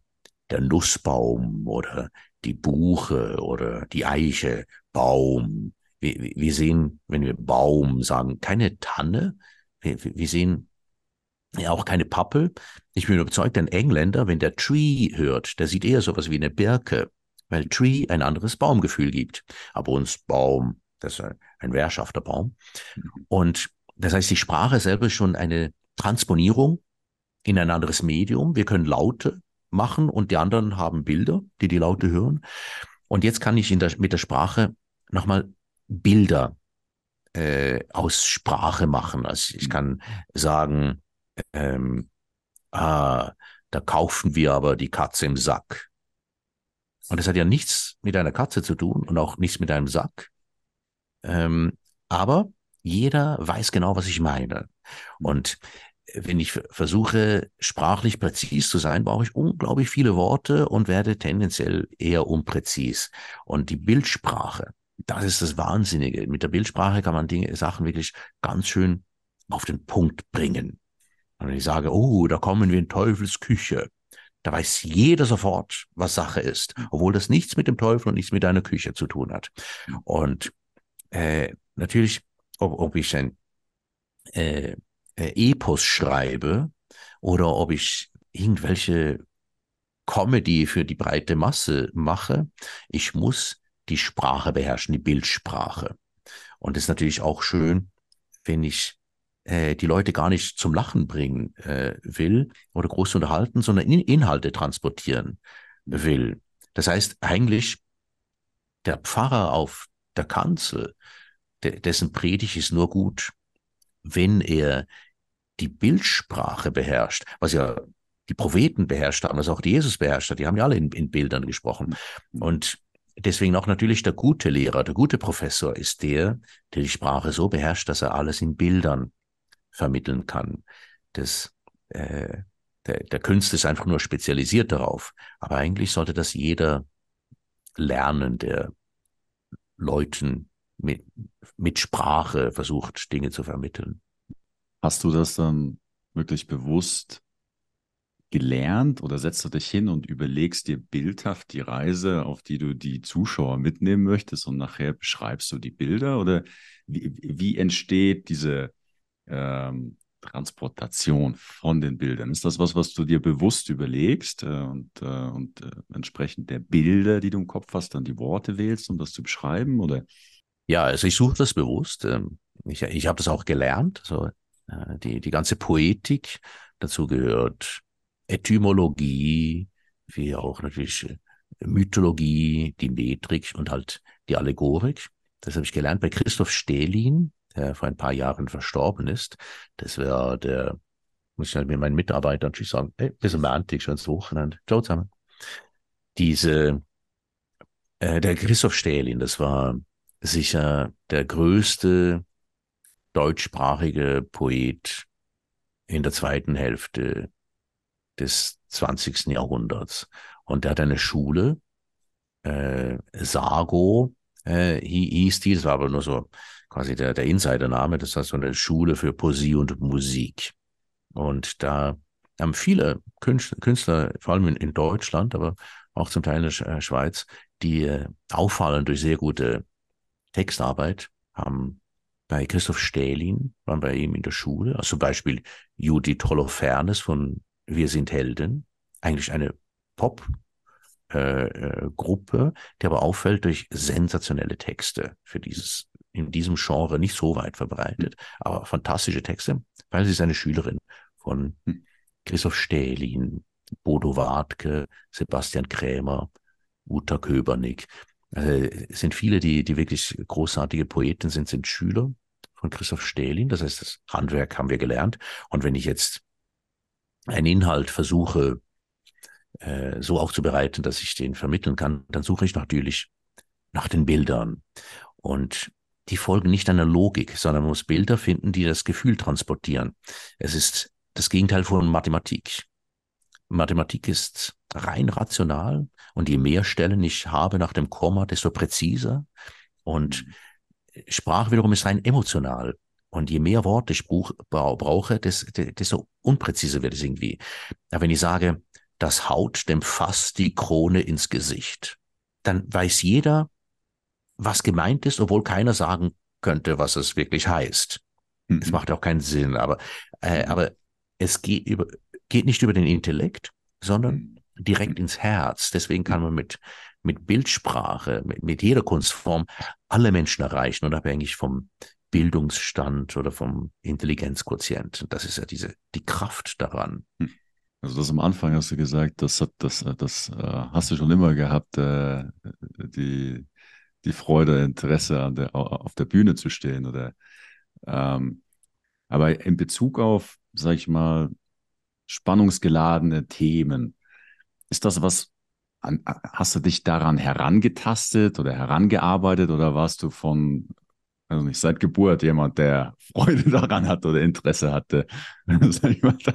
der Nussbaum oder die Buche oder die Eiche, Baum. Wir, wir sehen, wenn wir Baum sagen, keine Tanne. Wir, wir sehen ja auch keine Pappel. Ich bin überzeugt, ein Engländer, wenn der Tree hört, der sieht eher sowas wie eine Birke, weil Tree ein anderes Baumgefühl gibt. Aber uns Baum, das ist ein wehrschafter Baum. Und das heißt, die Sprache selber ist schon eine Transponierung in ein anderes Medium. Wir können Laute machen und die anderen haben Bilder, die die Laute hören. Und jetzt kann ich der, mit der Sprache nochmal Bilder äh, aus Sprache machen. Also ich kann sagen, ähm, ah, da kaufen wir aber die Katze im Sack. Und das hat ja nichts mit einer Katze zu tun und auch nichts mit einem Sack. Ähm, aber jeder weiß genau, was ich meine. Und wenn ich versuche, sprachlich präzis zu sein, brauche ich unglaublich viele Worte und werde tendenziell eher unpräzis. Und die Bildsprache, das ist das Wahnsinnige. Mit der Bildsprache kann man Dinge, Sachen wirklich ganz schön auf den Punkt bringen. Und wenn ich sage, oh, da kommen wir in Teufels Küche, da weiß jeder sofort, was Sache ist, obwohl das nichts mit dem Teufel und nichts mit deiner Küche zu tun hat. Und äh, natürlich, ob, ob ich ein äh, äh, Epos schreibe oder ob ich irgendwelche Comedy für die breite Masse mache, ich muss die Sprache beherrschen, die Bildsprache. Und es ist natürlich auch schön, wenn ich äh, die Leute gar nicht zum Lachen bringen äh, will oder groß unterhalten, sondern in Inhalte transportieren will. Das heißt eigentlich, der Pfarrer auf der Kanzel, de dessen Predigt ist nur gut, wenn er die Bildsprache beherrscht, was ja die Propheten beherrscht haben, was auch die Jesus beherrscht hat, die haben ja alle in, in Bildern gesprochen. Und deswegen auch natürlich der gute Lehrer, der gute Professor ist der, der die Sprache so beherrscht, dass er alles in Bildern vermitteln kann. Das, äh, der, der Künstler ist einfach nur spezialisiert darauf. Aber eigentlich sollte das jeder lernen, der Leuten mit, mit Sprache versucht, Dinge zu vermitteln. Hast du das dann wirklich bewusst gelernt oder setzt du dich hin und überlegst dir bildhaft die Reise, auf die du die Zuschauer mitnehmen möchtest und nachher beschreibst du die Bilder oder wie, wie entsteht diese ähm, Transportation von den Bildern? Ist das was, was du dir bewusst überlegst äh, und, äh, und äh, entsprechend der Bilder, die du im Kopf hast, dann die Worte wählst, um das zu beschreiben? Oder? Ja, also ich suche das bewusst. Ähm, ich, ich habe das auch gelernt. So, äh, die, die ganze Poetik dazu gehört Etymologie, wie auch natürlich äh, Mythologie, die Metrik und halt die Allegorik. Das habe ich gelernt bei Christoph Stehlin, der vor ein paar Jahren verstorben ist. Das wäre der, muss ich halt mit meinen Mitarbeitern natürlich sagen, hey, bisschen Romantik, schönes Wochenende. Ciao zusammen. Diese, äh, der Christoph Stählin, das war sicher der größte deutschsprachige Poet in der zweiten Hälfte des 20. Jahrhunderts. Und er hat eine Schule, äh, Sago äh, hieß die, das war aber nur so quasi der, der Insidername, das heißt so eine Schule für Poesie und Musik. Und da haben viele Künstler, Künstler vor allem in, in, Deutschland, aber auch zum Teil in der äh, Schweiz, die äh, auffallen durch sehr gute Textarbeit, haben bei Christoph Stählin, waren bei ihm in der Schule, also zum Beispiel Judith Holofernes von Wir sind Helden, eigentlich eine Pop- äh, äh, Gruppe, die aber auffällt durch sensationelle Texte für dieses in diesem Genre nicht so weit verbreitet, aber fantastische Texte, weil sie ist eine Schülerin von hm. Christoph Stählin, Bodo Wartke, Sebastian Krämer, Uta Köbernick. Also es sind viele, die, die wirklich großartige Poeten sind, sind Schüler von Christoph Stählin. Das heißt, das Handwerk haben wir gelernt. Und wenn ich jetzt einen Inhalt versuche, äh, so aufzubereiten, dass ich den vermitteln kann, dann suche ich natürlich nach den Bildern. Und die folgen nicht einer Logik, sondern man muss Bilder finden, die das Gefühl transportieren. Es ist das Gegenteil von Mathematik. Mathematik ist rein rational und je mehr Stellen ich habe nach dem Komma, desto präziser. Und Sprache wiederum ist rein emotional. Und je mehr Worte ich brauche, desto unpräziser wird es irgendwie. Aber wenn ich sage, das haut dem Fass die Krone ins Gesicht. Dann weiß jeder, was gemeint ist, obwohl keiner sagen könnte, was es wirklich heißt. Mhm. Es macht auch keinen Sinn, aber, äh, mhm. aber es geht, über, geht nicht über den Intellekt, sondern mhm. direkt ins Herz. Deswegen kann man mit, mit Bildsprache, mit, mit jeder Kunstform alle Menschen erreichen, unabhängig vom Bildungsstand oder vom Intelligenzquotient. Das ist ja diese, die Kraft daran. Hm. Also das am Anfang hast du gesagt, das, hat, das, das äh, hast du schon immer gehabt, äh, die, die Freude, Interesse an der, auf der Bühne zu stehen. Oder, ähm, aber in Bezug auf, sag ich mal, spannungsgeladene Themen, ist das was, hast du dich daran herangetastet oder herangearbeitet oder warst du von also nicht seit Geburt jemand, der Freude daran hat oder Interesse hatte, sag ich mal, da,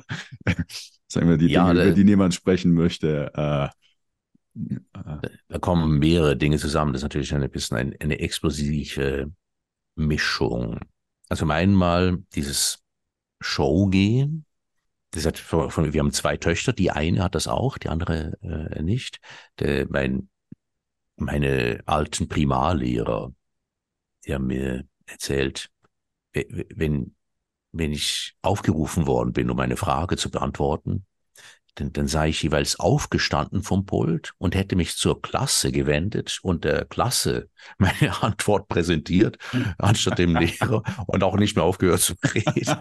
sagen wir die ja, Dinge, über die niemand sprechen möchte. Äh, äh, da kommen mehrere Dinge zusammen. Das ist natürlich ein bisschen eine, eine explosive Mischung. Also einmal dieses Showgehen. Hat von, wir haben zwei Töchter. Die eine hat das auch, die andere äh, nicht. Der, mein, meine alten Primarlehrer, die haben mir erzählt, wenn, wenn ich aufgerufen worden bin, um eine Frage zu beantworten, dann, dann sei ich jeweils aufgestanden vom Pult und hätte mich zur Klasse gewendet und der Klasse meine Antwort präsentiert, anstatt dem Lehrer und auch nicht mehr aufgehört zu reden.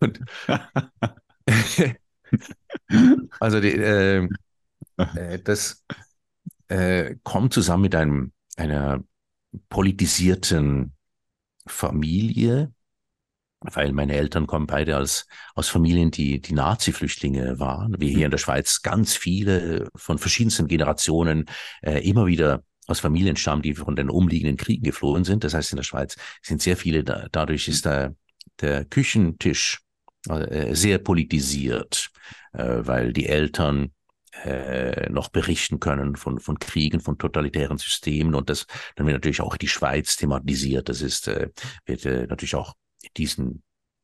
Und, also die, äh, äh, das äh, kommt zusammen mit einem einer politisierten Familie, weil meine Eltern kommen beide aus, aus Familien, die, die Nazi-Flüchtlinge waren. Wir hier in der Schweiz ganz viele von verschiedensten Generationen äh, immer wieder aus Familien stammen, die von den umliegenden Kriegen geflohen sind. Das heißt, in der Schweiz sind sehr viele, da, dadurch ist der, der Küchentisch äh, sehr politisiert, äh, weil die Eltern äh, noch berichten können von, von Kriegen, von totalitären Systemen und das dann wird natürlich auch die Schweiz thematisiert. Das ist äh, wird äh, natürlich auch diesen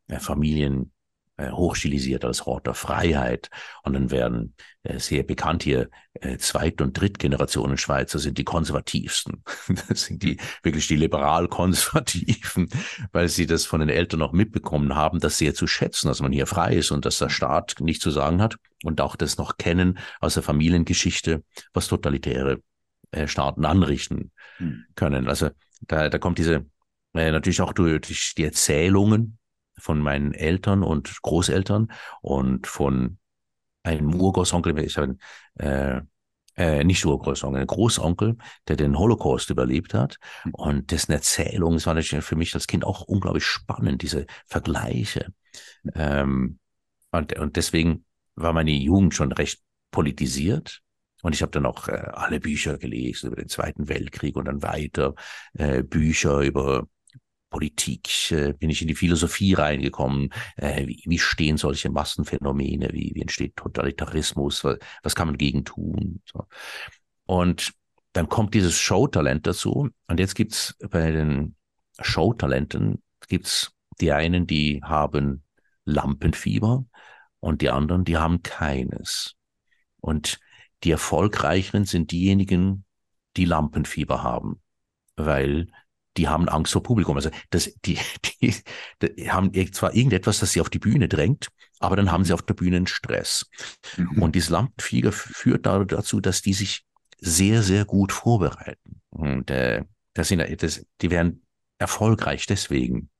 äh, Familien äh, hochstilisiert als Hort der Freiheit. Und dann werden äh, sehr bekannt hier äh, Zweit- und Drittgenerationen Schweizer sind die konservativsten. das sind die wirklich die liberal-konservativen, weil sie das von den Eltern noch mitbekommen haben, das sehr zu schätzen, dass man hier frei ist und dass der Staat nichts zu sagen hat und auch das noch kennen aus der Familiengeschichte, was totalitäre äh, Staaten anrichten hm. können. Also da, da kommt diese äh, natürlich auch durch die Erzählungen von meinen Eltern und Großeltern und von einem Urgroßonkel, ich habe äh, äh, nicht Urgroßonkel, einen Großonkel, der den Holocaust überlebt hat hm. und dessen Erzählung, das war natürlich für mich als Kind auch unglaublich spannend, diese Vergleiche. Ähm, und, und deswegen war meine Jugend schon recht politisiert. Und ich habe dann auch äh, alle Bücher gelesen über den Zweiten Weltkrieg und dann weiter äh, Bücher über Politik, äh, bin ich in die Philosophie reingekommen. Äh, wie, wie stehen solche Massenphänomene? Wie, wie entsteht Totalitarismus? Was, was kann man gegen tun? So. Und dann kommt dieses Showtalent dazu. Und jetzt gibt's bei den Showtalenten gibt's die einen, die haben Lampenfieber und die anderen, die haben keines. Und die erfolgreicheren sind diejenigen, die Lampenfieber haben, weil die haben Angst vor Publikum. Also das, die, die, die haben zwar irgendetwas, das sie auf die Bühne drängt, aber dann haben sie auf der Bühne einen Stress. Mhm. Und dieses Lampenfieger führt dazu, dass die sich sehr, sehr gut vorbereiten. Und äh, das sind, das, die werden erfolgreich deswegen.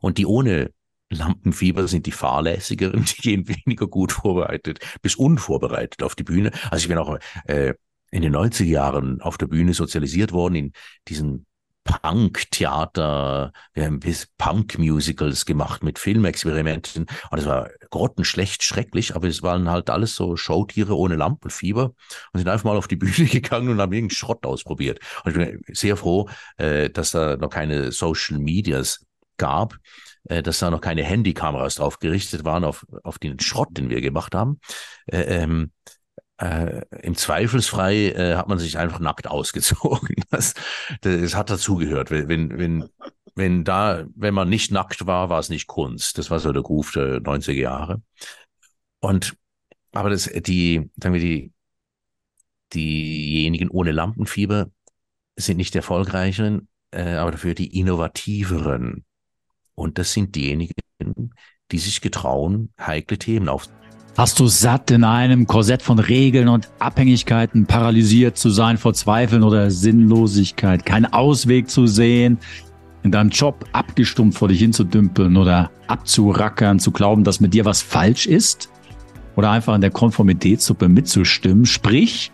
Und die ohne Lampenfieber sind die fahrlässigeren, die gehen weniger gut vorbereitet, bis unvorbereitet auf die Bühne. Also ich bin auch äh, in den 90er Jahren auf der Bühne sozialisiert worden, in diesen Punk-Theater, wir haben bis Punk-Musicals gemacht mit Filmexperimenten. Und es war grottenschlecht, schrecklich, aber es waren halt alles so Showtiere ohne Lampenfieber und sind einfach mal auf die Bühne gegangen und haben irgendeinen Schrott ausprobiert. Und ich bin sehr froh, äh, dass da noch keine Social Medias gab, äh, dass da noch keine Handykameras drauf gerichtet waren auf, auf den Schrott, den wir gemacht haben. Äh, ähm, äh, im Zweifelsfrei äh, hat man sich einfach nackt ausgezogen. Das, das hat dazugehört. Wenn, wenn, wenn da, wenn man nicht nackt war, war es nicht Kunst. Das war so der Ruf der 90er Jahre. Und aber das, die, sagen wir, die, diejenigen ohne Lampenfieber sind nicht erfolgreicheren, äh, aber dafür die innovativeren. Und das sind diejenigen, die sich getrauen, heikle Themen auf. Hast du satt, in einem Korsett von Regeln und Abhängigkeiten paralysiert zu sein vor Zweifeln oder Sinnlosigkeit, keinen Ausweg zu sehen, in deinem Job abgestumpft vor dich hinzudümpeln oder abzurackern, zu glauben, dass mit dir was falsch ist? Oder einfach in der Konformitätssuppe mitzustimmen, sprich,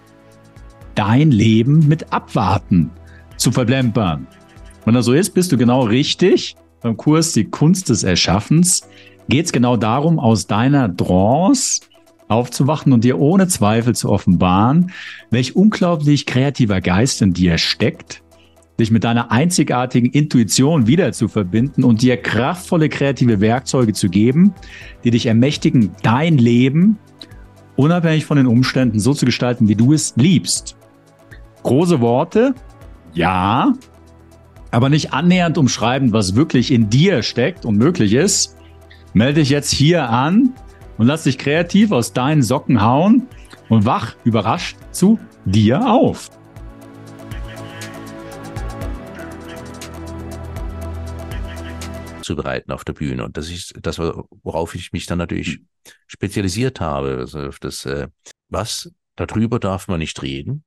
dein Leben mit Abwarten zu verblempern. Wenn das so ist, bist du genau richtig. Beim Kurs Die Kunst des Erschaffens geht es genau darum, aus deiner Trance aufzuwachen und dir ohne Zweifel zu offenbaren, welch unglaublich kreativer Geist in dir steckt, dich mit deiner einzigartigen Intuition wieder zu verbinden und dir kraftvolle kreative Werkzeuge zu geben, die dich ermächtigen, dein Leben unabhängig von den Umständen so zu gestalten, wie du es liebst. Große Worte, ja, aber nicht annähernd umschreiben, was wirklich in dir steckt und möglich ist. Melde dich jetzt hier an und lass dich kreativ aus deinen Socken hauen und wach überrascht zu dir auf. zu bereiten auf der Bühne. Und das ist das, worauf ich mich dann natürlich spezialisiert habe. Also auf das, äh, was darüber darf man nicht reden.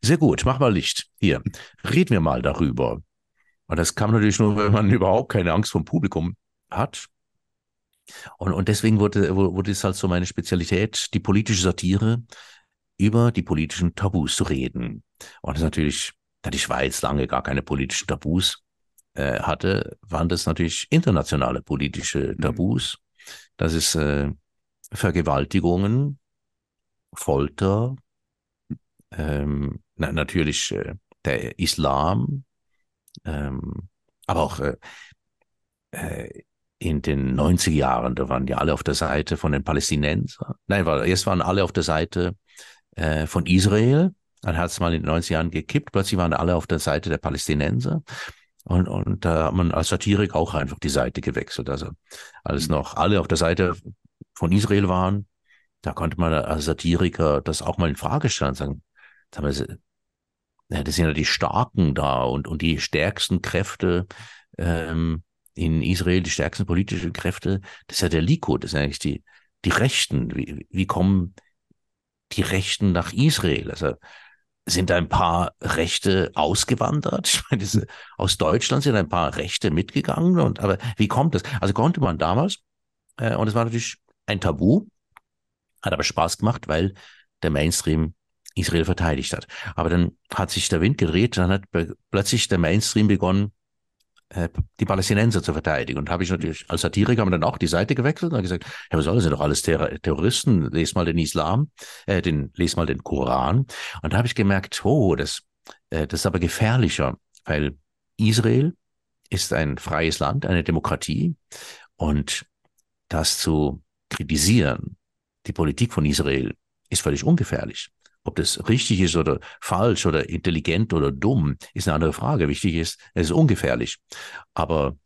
Sehr gut, mach mal Licht. Hier, reden wir mal darüber. Und das kann natürlich nur, wenn man überhaupt keine Angst vom Publikum hat. Und, und deswegen wurde, wurde es halt so meine Spezialität, die politische Satire über die politischen Tabus zu reden. Und das ist natürlich, da die Schweiz lange gar keine politischen Tabus äh, hatte, waren das natürlich internationale politische mhm. Tabus. Das ist äh, Vergewaltigungen, Folter, ähm, na, natürlich äh, der Islam, ähm, aber auch äh, äh, in den 90er Jahren, da waren ja alle auf der Seite von den Palästinensern. Nein, war, erst waren alle auf der Seite äh, von Israel. Dann hat es mal in den 90er Jahren gekippt. Plötzlich waren alle auf der Seite der Palästinenser. Und, und da hat man als Satirik auch einfach die Seite gewechselt. Also als noch alle auf der Seite von Israel waren, da konnte man als Satiriker das auch mal in Frage stellen und sagen, das sind ja die Starken da und, und die stärksten Kräfte ähm, in Israel, die stärksten politischen Kräfte, das ist ja der Likud, das sind eigentlich die, die Rechten. Wie, wie kommen die Rechten nach Israel? Also sind ein paar Rechte ausgewandert. Ich meine, diese, aus Deutschland sind ein paar Rechte mitgegangen. Und aber wie kommt das? Also konnte man damals, äh, und es war natürlich ein Tabu, hat aber Spaß gemacht, weil der Mainstream Israel verteidigt hat. Aber dann hat sich der Wind gedreht, dann hat plötzlich der Mainstream begonnen, die Palästinenser zu verteidigen. Und habe ich natürlich als Satiriker haben dann auch die Seite gewechselt und gesagt, ja, was soll das sind doch alles Ter Terroristen, les mal den Islam, äh, den, les mal den Koran. Und da habe ich gemerkt, oh, das, äh, das ist aber gefährlicher, weil Israel ist ein freies Land, eine Demokratie und das zu kritisieren, die Politik von Israel, ist völlig ungefährlich. Ob das richtig ist oder falsch oder intelligent oder dumm, ist eine andere Frage. Wichtig ist, es ist ungefährlich. Aber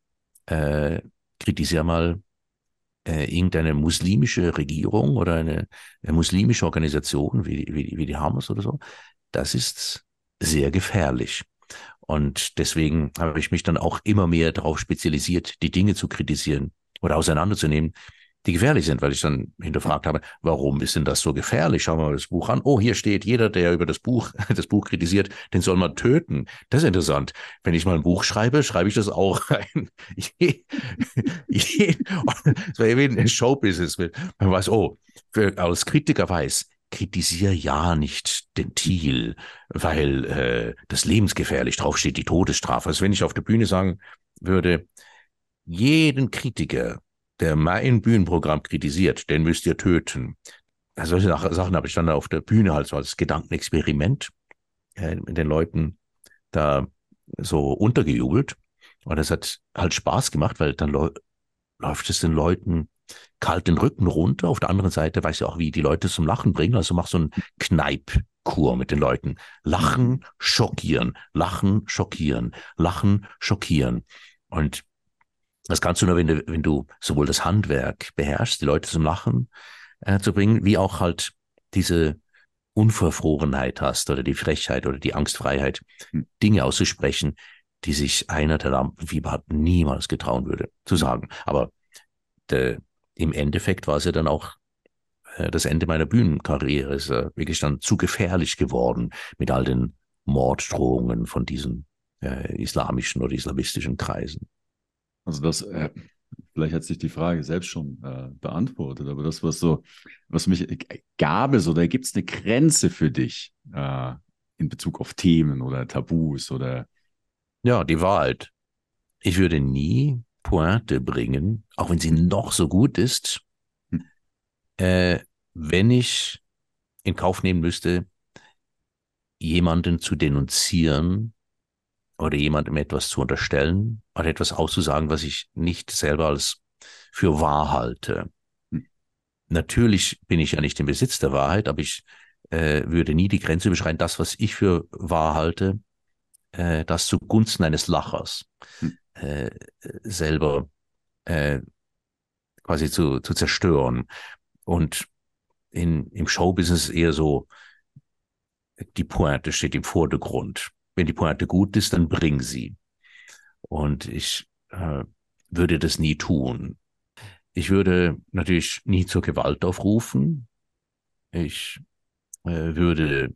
äh, kritisiere mal äh, irgendeine muslimische Regierung oder eine, eine muslimische Organisation wie, wie, wie die Hamas oder so. Das ist sehr gefährlich. Und deswegen habe ich mich dann auch immer mehr darauf spezialisiert, die Dinge zu kritisieren oder auseinanderzunehmen, die gefährlich sind, weil ich dann hinterfragt habe, warum ist denn das so gefährlich? Schauen wir mal das Buch an. Oh, hier steht, jeder, der über das Buch, das Buch kritisiert, den soll man töten. Das ist interessant. Wenn ich mal ein Buch schreibe, schreibe ich das auch rein. das wäre wie ein Showbusiness. Man weiß, oh, als Kritiker weiß, kritisiere ja nicht den Thiel, weil äh, das lebensgefährlich draufsteht, die Todesstrafe. Also wenn ich auf der Bühne sagen würde, jeden Kritiker der mein Bühnenprogramm kritisiert, den müsst ihr töten. Also solche Sachen habe ich dann auf der Bühne halt so als Gedankenexperiment äh, mit den Leuten da so untergejubelt. Und das hat halt Spaß gemacht, weil dann läuft es den Leuten kalt den Rücken runter. Auf der anderen Seite weiß ich auch, wie die Leute zum Lachen bringen. Also mach so einen Kneipkur mit den Leuten. Lachen, schockieren, lachen, schockieren, lachen, schockieren. Und das kannst du nur, wenn du, wenn du sowohl das Handwerk beherrschst, die Leute zum Lachen äh, zu bringen, wie auch halt diese Unverfrorenheit hast oder die Frechheit oder die Angstfreiheit, hm. Dinge auszusprechen, die sich einer der Lampenfieber niemals getrauen würde zu hm. sagen. Aber de, im Endeffekt war es ja dann auch äh, das Ende meiner Bühnenkarriere. Es ist äh, wirklich dann zu gefährlich geworden mit all den Morddrohungen von diesen äh, islamischen oder islamistischen Kreisen. Also das, äh, vielleicht hat sich die Frage selbst schon äh, beantwortet, aber das, was so, was mich, gab es oder gibt es eine Grenze für dich äh, in Bezug auf Themen oder Tabus oder? Ja, die Wahrheit. Ich würde nie Pointe bringen, auch wenn sie noch so gut ist, hm. äh, wenn ich in Kauf nehmen müsste, jemanden zu denunzieren oder jemandem etwas zu unterstellen oder etwas auszusagen, was ich nicht selber als für wahr halte. Hm. Natürlich bin ich ja nicht im Besitz der Wahrheit, aber ich äh, würde nie die Grenze überschreiten, das, was ich für wahr halte, äh, das zugunsten eines Lachers hm. äh, selber äh, quasi zu, zu zerstören. Und in, im Showbusiness eher so, die Pointe steht im Vordergrund. Wenn die Pointe gut ist, dann bring sie. Und ich äh, würde das nie tun. Ich würde natürlich nie zur Gewalt aufrufen. Ich äh, würde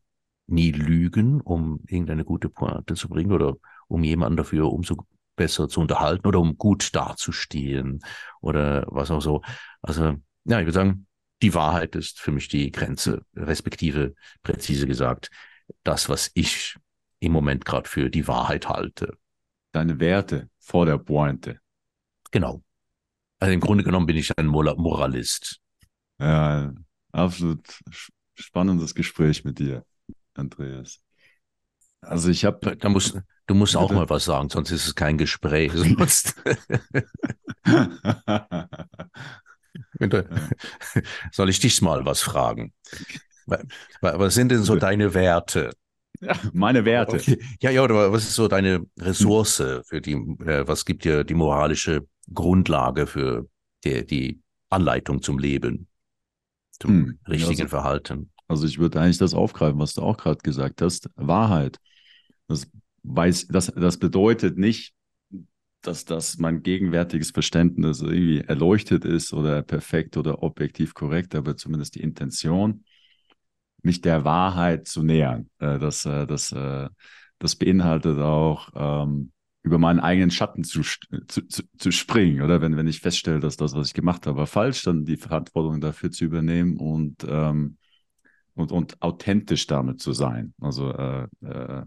nie lügen, um irgendeine gute Pointe zu bringen oder um jemanden dafür umso besser zu unterhalten oder um gut dazustehen oder was auch so. Also, ja, ich würde sagen, die Wahrheit ist für mich die Grenze, respektive präzise gesagt, das, was ich im Moment gerade für die Wahrheit halte. Deine Werte vor der Pointe. Genau. Also im Grunde genommen bin ich ein Moralist. Ja, absolut spannendes Gespräch mit dir, Andreas. Also ich habe. Da musst, du musst auch mal was sagen, sonst ist es kein Gespräch. Sonst Soll ich dich mal was fragen? Was sind denn so deine Werte? Ja, meine Werte. Okay. Ja, ja, oder was ist so deine Ressource für die, äh, was gibt dir die moralische Grundlage für die, die Anleitung zum Leben, zum hm. richtigen also, Verhalten? Also ich würde eigentlich das aufgreifen, was du auch gerade gesagt hast. Wahrheit. Das, weiß, das, das bedeutet nicht, dass das mein gegenwärtiges Verständnis irgendwie erleuchtet ist oder perfekt oder objektiv korrekt, aber zumindest die Intention, mich der Wahrheit zu nähern. Äh, das, äh, das, äh, das beinhaltet auch, ähm, über meinen eigenen Schatten zu, zu, zu, zu springen, oder? Wenn, wenn ich feststelle, dass das, was ich gemacht habe, falsch, dann die Verantwortung dafür zu übernehmen und, ähm, und, und authentisch damit zu sein. Also äh, äh,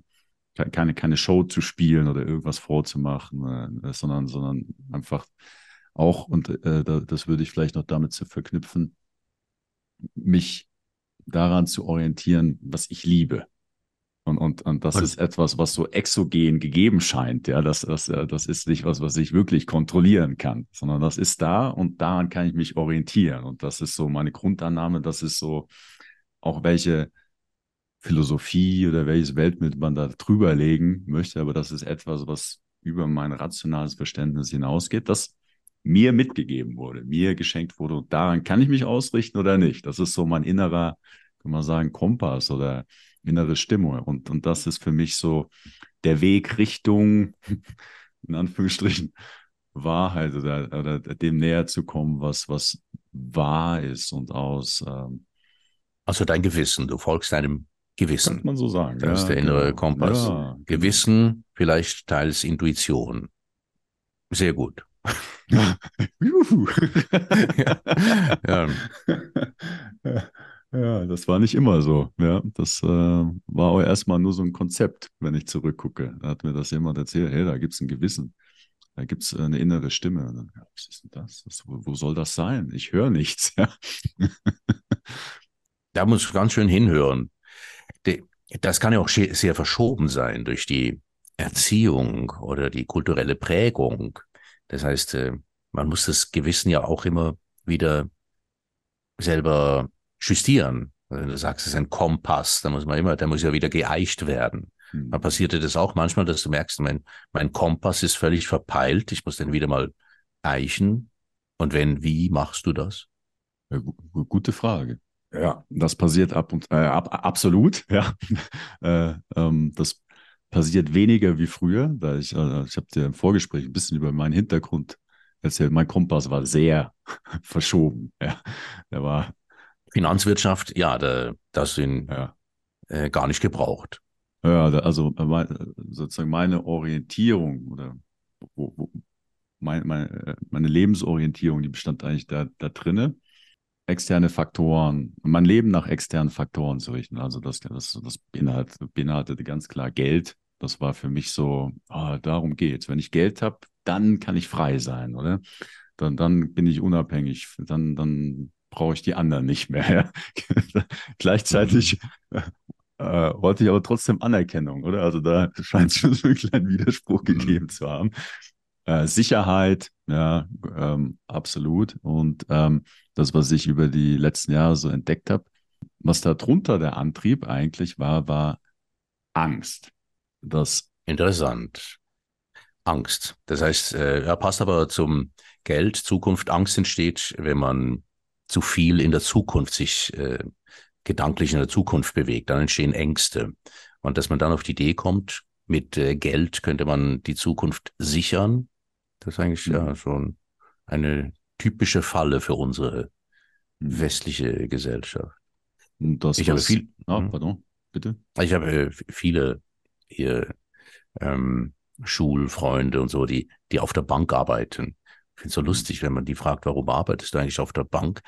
keine, keine Show zu spielen oder irgendwas vorzumachen, äh, sondern, sondern einfach auch, und äh, das würde ich vielleicht noch damit zu verknüpfen, mich daran zu orientieren, was ich liebe. Und, und, und das ist etwas, was so exogen gegeben scheint. Ja, das, das, äh, das ist nicht was, was ich wirklich kontrollieren kann, sondern das ist da und daran kann ich mich orientieren. Und das ist so meine Grundannahme. Das ist so auch welche, Philosophie oder welches Weltbild man da drüber legen möchte, aber das ist etwas, was über mein rationales Verständnis hinausgeht, das mir mitgegeben wurde, mir geschenkt wurde und daran kann ich mich ausrichten oder nicht. Das ist so mein innerer, kann man sagen, Kompass oder innere Stimmung und, und das ist für mich so der Weg Richtung, in Anführungsstrichen, Wahrheit oder, oder dem näher zu kommen, was, was wahr ist und aus. Ähm, also dein Gewissen, du folgst deinem Gewissen. Kann man so sagen. Das ja, ist der innere genau. Kompass. Ja, Gewissen, vielleicht teils Intuition. Sehr gut. ja. ja. ja, das war nicht immer so. Ja, das äh, war auch erstmal nur so ein Konzept, wenn ich zurückgucke. Da hat mir das jemand erzählt, hey, da gibt es ein Gewissen. Da gibt es äh, eine innere Stimme. Dann, was ist denn das? das wo, wo, soll das sein? Ich höre nichts. Ja. da muss ich ganz schön hinhören das kann ja auch sehr verschoben sein durch die Erziehung oder die kulturelle Prägung. Das heißt, äh, man muss das Gewissen ja auch immer wieder selber justieren. Wenn du sagst, es ist ein Kompass, da muss man immer, der muss ja wieder geeicht werden. Hm. Dann passierte das auch manchmal, dass du merkst, mein, mein Kompass ist völlig verpeilt, ich muss den wieder mal eichen. Und wenn, wie machst du das? Ja, gute Frage. Ja, das passiert ab und äh, ab, absolut. Ja, äh, ähm, das passiert weniger wie früher. Da ich, äh, ich habe dir im Vorgespräch ein bisschen über meinen Hintergrund erzählt. Mein Kompass war sehr verschoben. Ja, der war Finanzwirtschaft. Ja, da, das sind ja. äh, gar nicht gebraucht. Ja, also äh, sozusagen meine Orientierung oder wo, wo, mein, meine, äh, meine Lebensorientierung, die bestand eigentlich da, da drinne externe Faktoren, mein Leben nach externen Faktoren zu richten. Also das, das, das beinhaltete, beinhaltete ganz klar Geld. Das war für mich so, oh, darum geht's. Wenn ich Geld habe, dann kann ich frei sein, oder? Dann, dann bin ich unabhängig. Dann, dann brauche ich die anderen nicht mehr. Gleichzeitig äh, wollte ich aber trotzdem Anerkennung, oder? Also da scheint es schon so einen kleinen Widerspruch mhm. gegeben zu haben. Äh, Sicherheit, ja, ähm, absolut. Und ähm, das, was ich über die letzten Jahre so entdeckt habe, was darunter der Antrieb eigentlich war, war Angst. Das Interessant. Angst. Das heißt, äh, er passt aber zum Geld, Zukunft. Angst entsteht, wenn man zu viel in der Zukunft sich äh, gedanklich in der Zukunft bewegt. Dann entstehen Ängste. Und dass man dann auf die Idee kommt, mit äh, Geld könnte man die Zukunft sichern das ist eigentlich ja mhm. schon eine typische Falle für unsere mhm. westliche Gesellschaft. Das ich habe viel. Ah, hm? pardon, bitte. Ich habe äh, viele hier ähm, Schulfreunde und so, die, die auf der Bank arbeiten. Ich finde es so mhm. lustig, wenn man die fragt, warum arbeitest du eigentlich auf der Bank?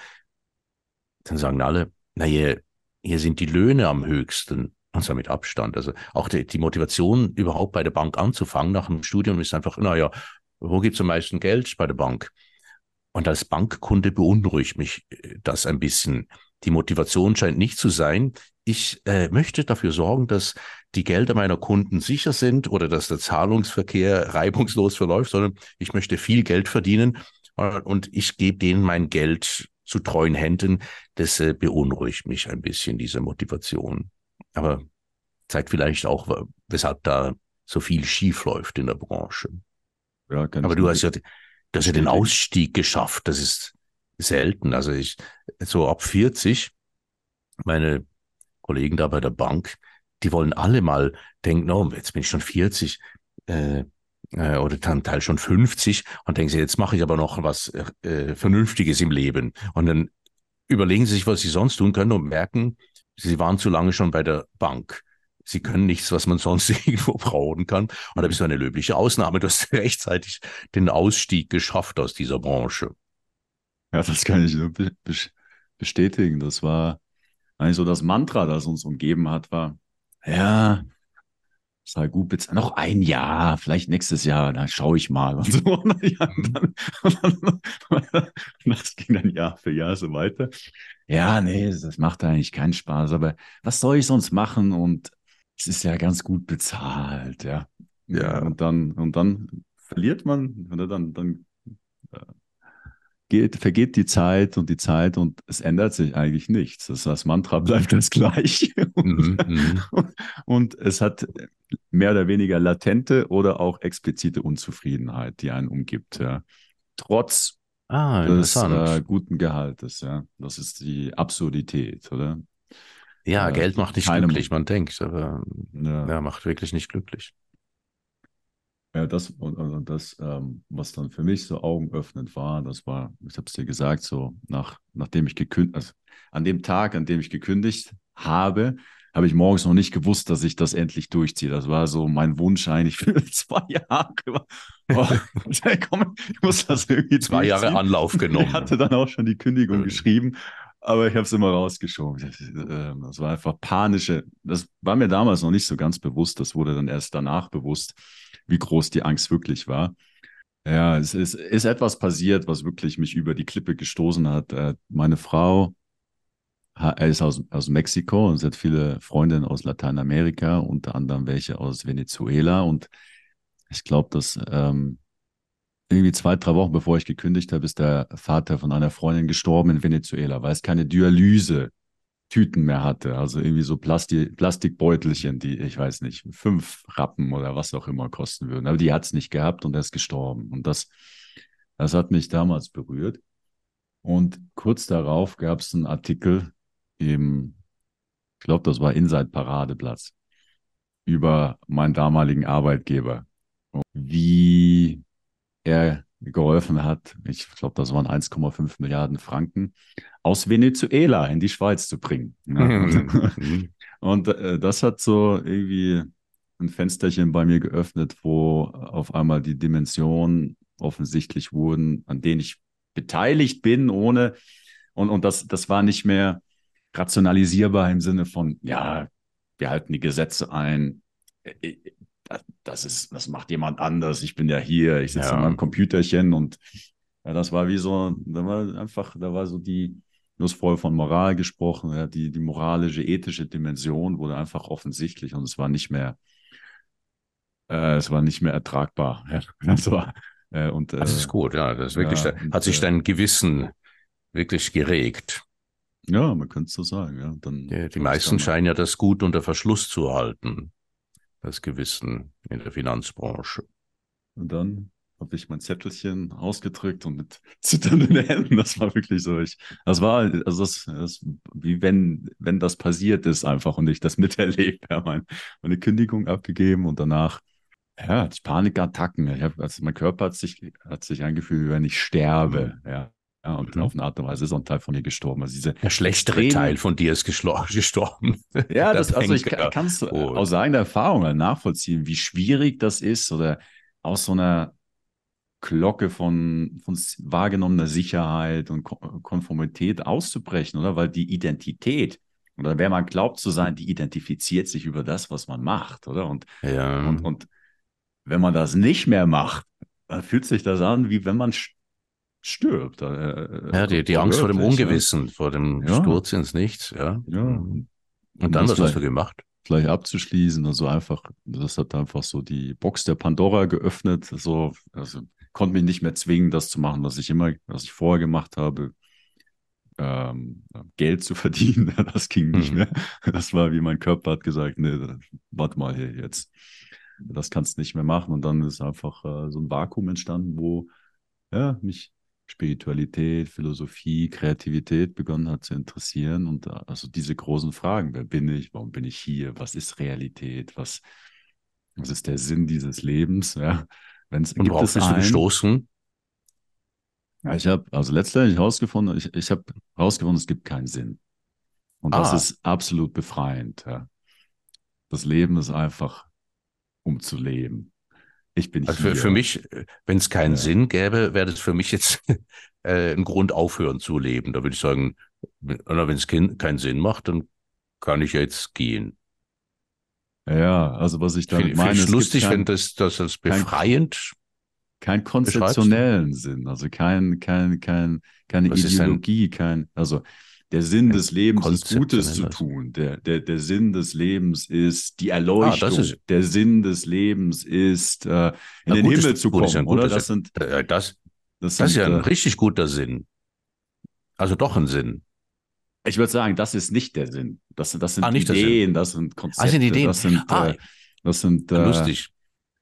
Dann sagen alle, na hier, hier sind die Löhne am höchsten und zwar mit Abstand. Also auch die, die Motivation, überhaupt bei der Bank anzufangen nach dem Studium ist einfach, naja, wo gibt es am meisten Geld? Bei der Bank. Und als Bankkunde beunruhigt mich äh, das ein bisschen. Die Motivation scheint nicht zu sein, ich äh, möchte dafür sorgen, dass die Gelder meiner Kunden sicher sind oder dass der Zahlungsverkehr reibungslos verläuft, sondern ich möchte viel Geld verdienen äh, und ich gebe denen mein Geld zu treuen Händen. Das äh, beunruhigt mich ein bisschen, diese Motivation. Aber zeigt vielleicht auch, weshalb da so viel schief läuft in der Branche. Ja, Aber du hast ja, du hast ja den Ausstieg geschafft. Das ist selten. Also ich, so ab 40, meine Kollegen da bei der Bank, die wollen alle mal denken, oh, jetzt bin ich schon 40, äh, äh, oder zum Teil schon 50 und denken sie, jetzt mache ich aber noch was äh, Vernünftiges im Leben. Und dann überlegen sie sich, was sie sonst tun können und merken, sie waren zu lange schon bei der Bank sie können nichts, was man sonst irgendwo brauchen kann. Und da bist du eine löbliche Ausnahme. Du hast rechtzeitig den Ausstieg geschafft aus dieser Branche. Ja, das kann ich nur bestätigen. Das war eigentlich so das Mantra, das uns umgeben hat, war, ja, sei gut, bitte noch ein Jahr, vielleicht nächstes Jahr, dann schaue ich mal und so. Und dann, und dann, das ging dann Jahr für Jahr so weiter. Ja, nee, das macht eigentlich keinen Spaß, aber was soll ich sonst machen? Und es ist ja ganz gut bezahlt, ja. Ja. Und dann, und dann verliert man, oder dann, dann äh, geht, vergeht die Zeit und die Zeit und es ändert sich eigentlich nichts. Das, das Mantra bleibt das gleich. und, mhm, und, und, es hat mehr oder weniger latente oder auch explizite Unzufriedenheit, die einen umgibt, ja. Trotz ah, des äh, guten Gehaltes, ja. Das ist die Absurdität, oder? Ja, äh, Geld macht nicht glücklich, man denkt, aber ja. ja. macht wirklich nicht glücklich. Ja, das und, und das, ähm, was dann für mich so augenöffnend war, das war, ich habe es dir gesagt, so nach, nachdem ich gekündigt, also an dem Tag, an dem ich gekündigt habe, habe ich morgens noch nicht gewusst, dass ich das endlich durchziehe. Das war so mein Wunsch eigentlich für zwei Jahre. Oh, komm, ich muss das irgendwie Zwei. Jahre Anlauf genommen. Ich hatte dann auch schon die Kündigung geschrieben aber ich habe es immer rausgeschoben. Ähm, das war einfach panische. Das war mir damals noch nicht so ganz bewusst. Das wurde dann erst danach bewusst, wie groß die Angst wirklich war. Ja, es ist, ist etwas passiert, was wirklich mich über die Klippe gestoßen hat. Äh, meine Frau ist aus, aus Mexiko und sie hat viele Freundinnen aus Lateinamerika, unter anderem welche aus Venezuela. Und ich glaube, dass ähm, irgendwie zwei, drei Wochen bevor ich gekündigt habe, ist der Vater von einer Freundin gestorben in Venezuela, weil es keine Dialyse-Tüten mehr hatte. Also irgendwie so Plasti Plastikbeutelchen, die, ich weiß nicht, fünf Rappen oder was auch immer kosten würden. Aber die hat es nicht gehabt und er ist gestorben. Und das, das hat mich damals berührt. Und kurz darauf gab es einen Artikel im, ich glaube, das war Inside Paradeplatz, über meinen damaligen Arbeitgeber, wie er geholfen hat, ich glaube, das waren 1,5 Milliarden Franken, aus Venezuela in die Schweiz zu bringen. Mhm. und äh, das hat so irgendwie ein Fensterchen bei mir geöffnet, wo auf einmal die Dimensionen offensichtlich wurden, an denen ich beteiligt bin, ohne und, und das, das war nicht mehr rationalisierbar im Sinne von, ja, wir halten die Gesetze ein. Äh, äh, das ist, das macht jemand anders. Ich bin ja hier, ich sitze ja. an meinem Computerchen und ja, das war wie so, da war einfach, da war so die, du hast vorher von Moral gesprochen, ja, die, die moralische, ethische Dimension wurde einfach offensichtlich und es war nicht mehr, äh, es war nicht mehr ertragbar. Ja, das war, äh, und, äh, das ist gut, ja, das ist wirklich, ja, hat sich äh, dein Gewissen wirklich geregt. Ja, man könnte es so sagen, ja. Dann, die, die meisten scheinen ja das gut unter Verschluss zu halten das Gewissen in der Finanzbranche. Und dann habe ich mein Zettelchen ausgedrückt und mit zitternden Händen, das war wirklich so, ich, das war, also das, das, wie wenn, wenn das passiert ist einfach und ich das miterlebt, ja, mein, meine Kündigung abgegeben und danach, ja, hatte ich Panikattacken, ich hab, also mein Körper hat sich, hat sich angefühlt, wie wenn ich sterbe, mhm. ja. Ja, und mhm. auf eine Art und Weise ist auch ein Teil von mir gestorben. Also diese Der schlechtere Tränen, Teil von dir ist gestorben. Ja, das, also ich kann es oh. aus eigener Erfahrung halt nachvollziehen, wie schwierig das ist oder aus so einer Glocke von, von wahrgenommener Sicherheit und Konformität auszubrechen, oder? Weil die Identität oder wer man glaubt zu sein, die identifiziert sich über das, was man macht, oder? Und, ja. und, und wenn man das nicht mehr macht, dann fühlt sich das an, wie wenn man stirbt. Äh, ja, die, die Angst vor dem Ungewissen, ja. vor dem ja. Sturz ins Nichts, ja. ja. Und, und dann, was hast du gemacht? Vielleicht abzuschließen, also einfach, das hat einfach so die Box der Pandora geöffnet, so, also konnte mich nicht mehr zwingen, das zu machen, was ich immer, was ich vorher gemacht habe, ähm, Geld zu verdienen, das ging nicht mhm. mehr. Das war, wie mein Körper hat gesagt, nee, warte mal hier jetzt, das kannst du nicht mehr machen. Und dann ist einfach äh, so ein Vakuum entstanden, wo ja, mich Spiritualität, Philosophie, Kreativität begonnen hat zu interessieren und also diese großen Fragen, wer bin ich, warum bin ich hier, was ist Realität, was, was ist der Sinn dieses Lebens, ja. Wenn's, und worauf bist du gestoßen? Ja, ich habe also letztendlich herausgefunden, ich, ich habe herausgefunden, es gibt keinen Sinn. Und ah. das ist absolut befreiend. Ja. Das Leben ist einfach, um zu leben. Ich bin also für, für mich, wenn es keinen ja. Sinn gäbe, wäre das für mich jetzt äh, ein Grund aufhören zu leben. Da würde ich sagen, wenn es keinen Sinn macht, dann kann ich jetzt gehen. Ja, also was ich damit meine. Finde ich lustig, kein, wenn das, das als befreiend. Kein, kein konzeptionellen Sinn, also kein, kein, kein, keine was Ideologie, kein, also der Sinn des Lebens ist Gutes zu tun. Der, der, der Sinn des Lebens ist die Erleuchtung. Ah, ist, der Sinn des Lebens ist, äh, in na, den Himmel ist, zu kommen. Ja oder? Das, sind, äh, das, das, das sind, ist ja ein äh, richtig guter Sinn. Also doch ein Sinn. Ich würde sagen, das ist nicht der Sinn. Das, das sind ah, Ideen, das sind Konzepte. Ah, sind Ideen. Das sind, ah, äh, das sind äh, lustig.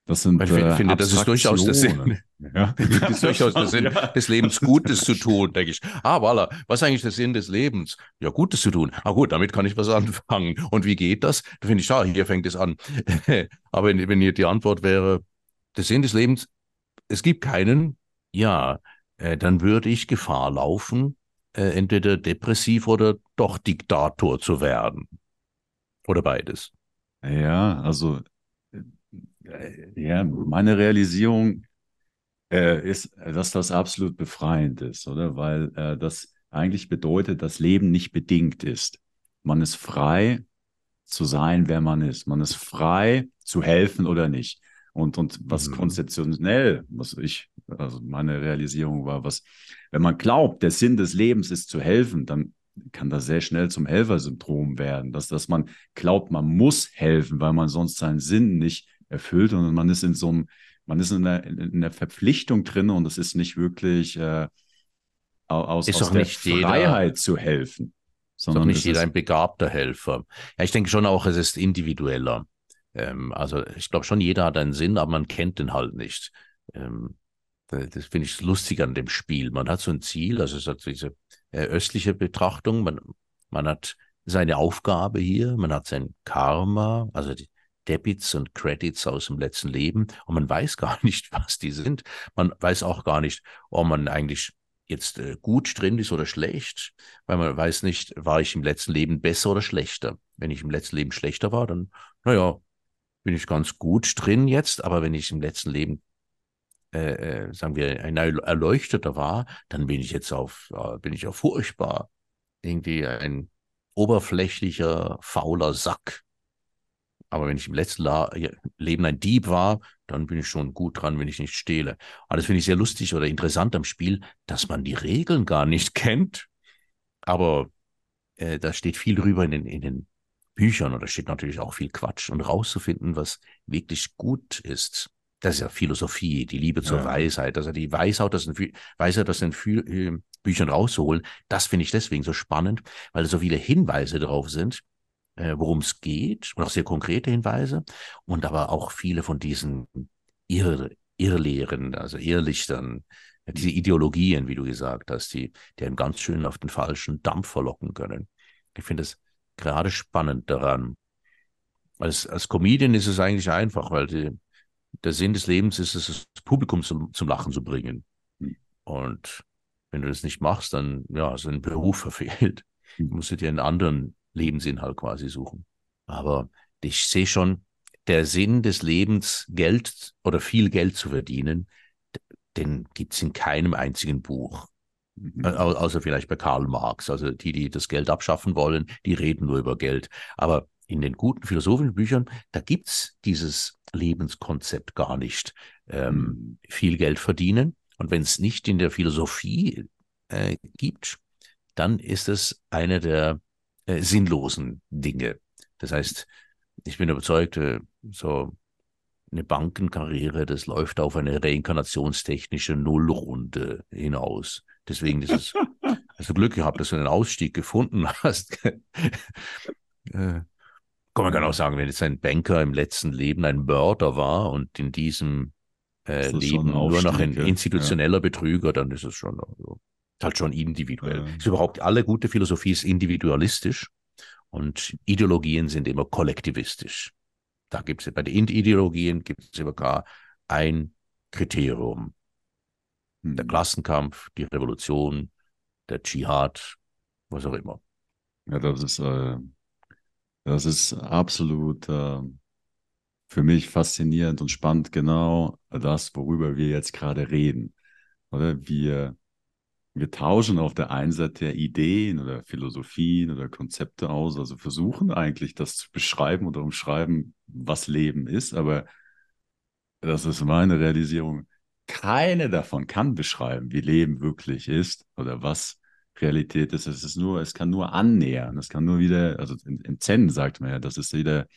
Das sind ich äh, finde, das ist durchaus der Sinn. Ja. Das ist durchaus der Sinn ja. des Lebens, Gutes zu tun, denke ich. Ah, voilà. Was ist eigentlich der Sinn des Lebens? Ja, Gutes zu tun. Ah, gut, damit kann ich was anfangen. Und wie geht das? Da finde ich, schade, hier fängt es an. Aber wenn, wenn hier die Antwort wäre, der Sinn des Lebens, es gibt keinen, ja, äh, dann würde ich Gefahr laufen, äh, entweder depressiv oder doch Diktator zu werden. Oder beides. Ja, also ja, meine Realisierung äh, ist, dass das absolut befreiend ist, oder? Weil äh, das eigentlich bedeutet, dass Leben nicht bedingt ist. Man ist frei zu sein, wer man ist. Man ist frei zu helfen oder nicht. Und, und was mhm. konzeptionell, was ich, also meine Realisierung war, was, wenn man glaubt, der Sinn des Lebens ist zu helfen, dann kann das sehr schnell zum Helfersyndrom werden, dass, dass man glaubt, man muss helfen, weil man sonst seinen Sinn nicht erfüllt und man ist in so einem, man ist in der, in der Verpflichtung drin und es ist nicht wirklich äh, aus, ist aus der Freiheit jeder, zu helfen. Sondern ist nicht jeder ein begabter Helfer. Ja, ich denke schon auch, es ist individueller. Ähm, also ich glaube schon, jeder hat einen Sinn, aber man kennt den halt nicht. Ähm, Das finde ich lustig an dem Spiel. Man hat so ein Ziel, also es hat diese äh, östliche Betrachtung, man, man hat seine Aufgabe hier, man hat sein Karma, also die Debits und Credits aus dem letzten Leben und man weiß gar nicht, was die sind. Man weiß auch gar nicht, ob man eigentlich jetzt äh, gut drin ist oder schlecht, weil man weiß nicht, war ich im letzten Leben besser oder schlechter. Wenn ich im letzten Leben schlechter war, dann, naja, bin ich ganz gut drin jetzt, aber wenn ich im letzten Leben äh, äh, sagen wir, ein Erleuchteter war, dann bin ich jetzt auf, bin ich ja furchtbar. Irgendwie ein oberflächlicher, fauler Sack. Aber wenn ich im letzten La Leben ein Dieb war, dann bin ich schon gut dran, wenn ich nicht stehle. Und das finde ich sehr lustig oder interessant am Spiel, dass man die Regeln gar nicht kennt. Aber äh, da steht viel drüber in den, in den Büchern und da steht natürlich auch viel Quatsch. Und rauszufinden, was wirklich gut ist, das ist ja Philosophie, die Liebe zur ja. Weisheit, also die Weisheit aus den, Weisheit aus den äh, Büchern rauszuholen, das finde ich deswegen so spannend, weil so viele Hinweise drauf sind, worum es geht, und auch sehr konkrete Hinweise, und aber auch viele von diesen Irr Irrlehren, also Irrlichtern, diese Ideologien, wie du gesagt hast, die, die einen ganz schön auf den falschen Dampf verlocken können. Ich finde es gerade spannend daran. Als, als Comedian ist es eigentlich einfach, weil die, der Sinn des Lebens ist es, das Publikum zum, zum Lachen zu bringen. Hm. Und wenn du das nicht machst, dann ja, hast du den Beruf verfehlt. Hm. Du musst dir einen anderen Lebensinhalt quasi suchen. Aber ich sehe schon, der Sinn des Lebens, Geld oder viel Geld zu verdienen, den gibt es in keinem einzigen Buch. Mhm. Außer vielleicht bei Karl Marx. Also die, die das Geld abschaffen wollen, die reden nur über Geld. Aber in den guten philosophischen Büchern, da gibt's dieses Lebenskonzept gar nicht. Ähm, mhm. viel Geld verdienen. Und wenn es nicht in der Philosophie äh, gibt, dann ist es eine der äh, sinnlosen Dinge. Das heißt, ich bin überzeugt, äh, so eine Bankenkarriere, das läuft auf eine reinkarnationstechnische Nullrunde hinaus. Deswegen ist es, hast du Glück gehabt, dass du einen Ausstieg gefunden hast. äh, kann man kann auch sagen, wenn jetzt ein Banker im letzten Leben ein Mörder war und in diesem äh, Leben nur noch ein institutioneller ja. Betrüger, dann ist es schon also, halt schon individuell. Ja. Ist überhaupt alle gute Philosophie ist individualistisch und Ideologien sind immer kollektivistisch. Da gibt es bei den Ideologien gibt es immer gar ein Kriterium. Der hm. Klassenkampf, die Revolution, der Dschihad, was auch immer. Ja, das ist äh, das ist absolut äh, für mich faszinierend und spannend, genau das, worüber wir jetzt gerade reden. Oder wir, wir tauschen auf der einen Seite Ideen oder Philosophien oder Konzepte aus, also versuchen eigentlich das zu beschreiben oder umschreiben, was Leben ist, aber das ist meine Realisierung. Keine davon kann beschreiben, wie Leben wirklich ist oder was Realität ist. Es ist nur, es kann nur annähern. Es kann nur wieder, also im Zen sagt man ja, das ist wieder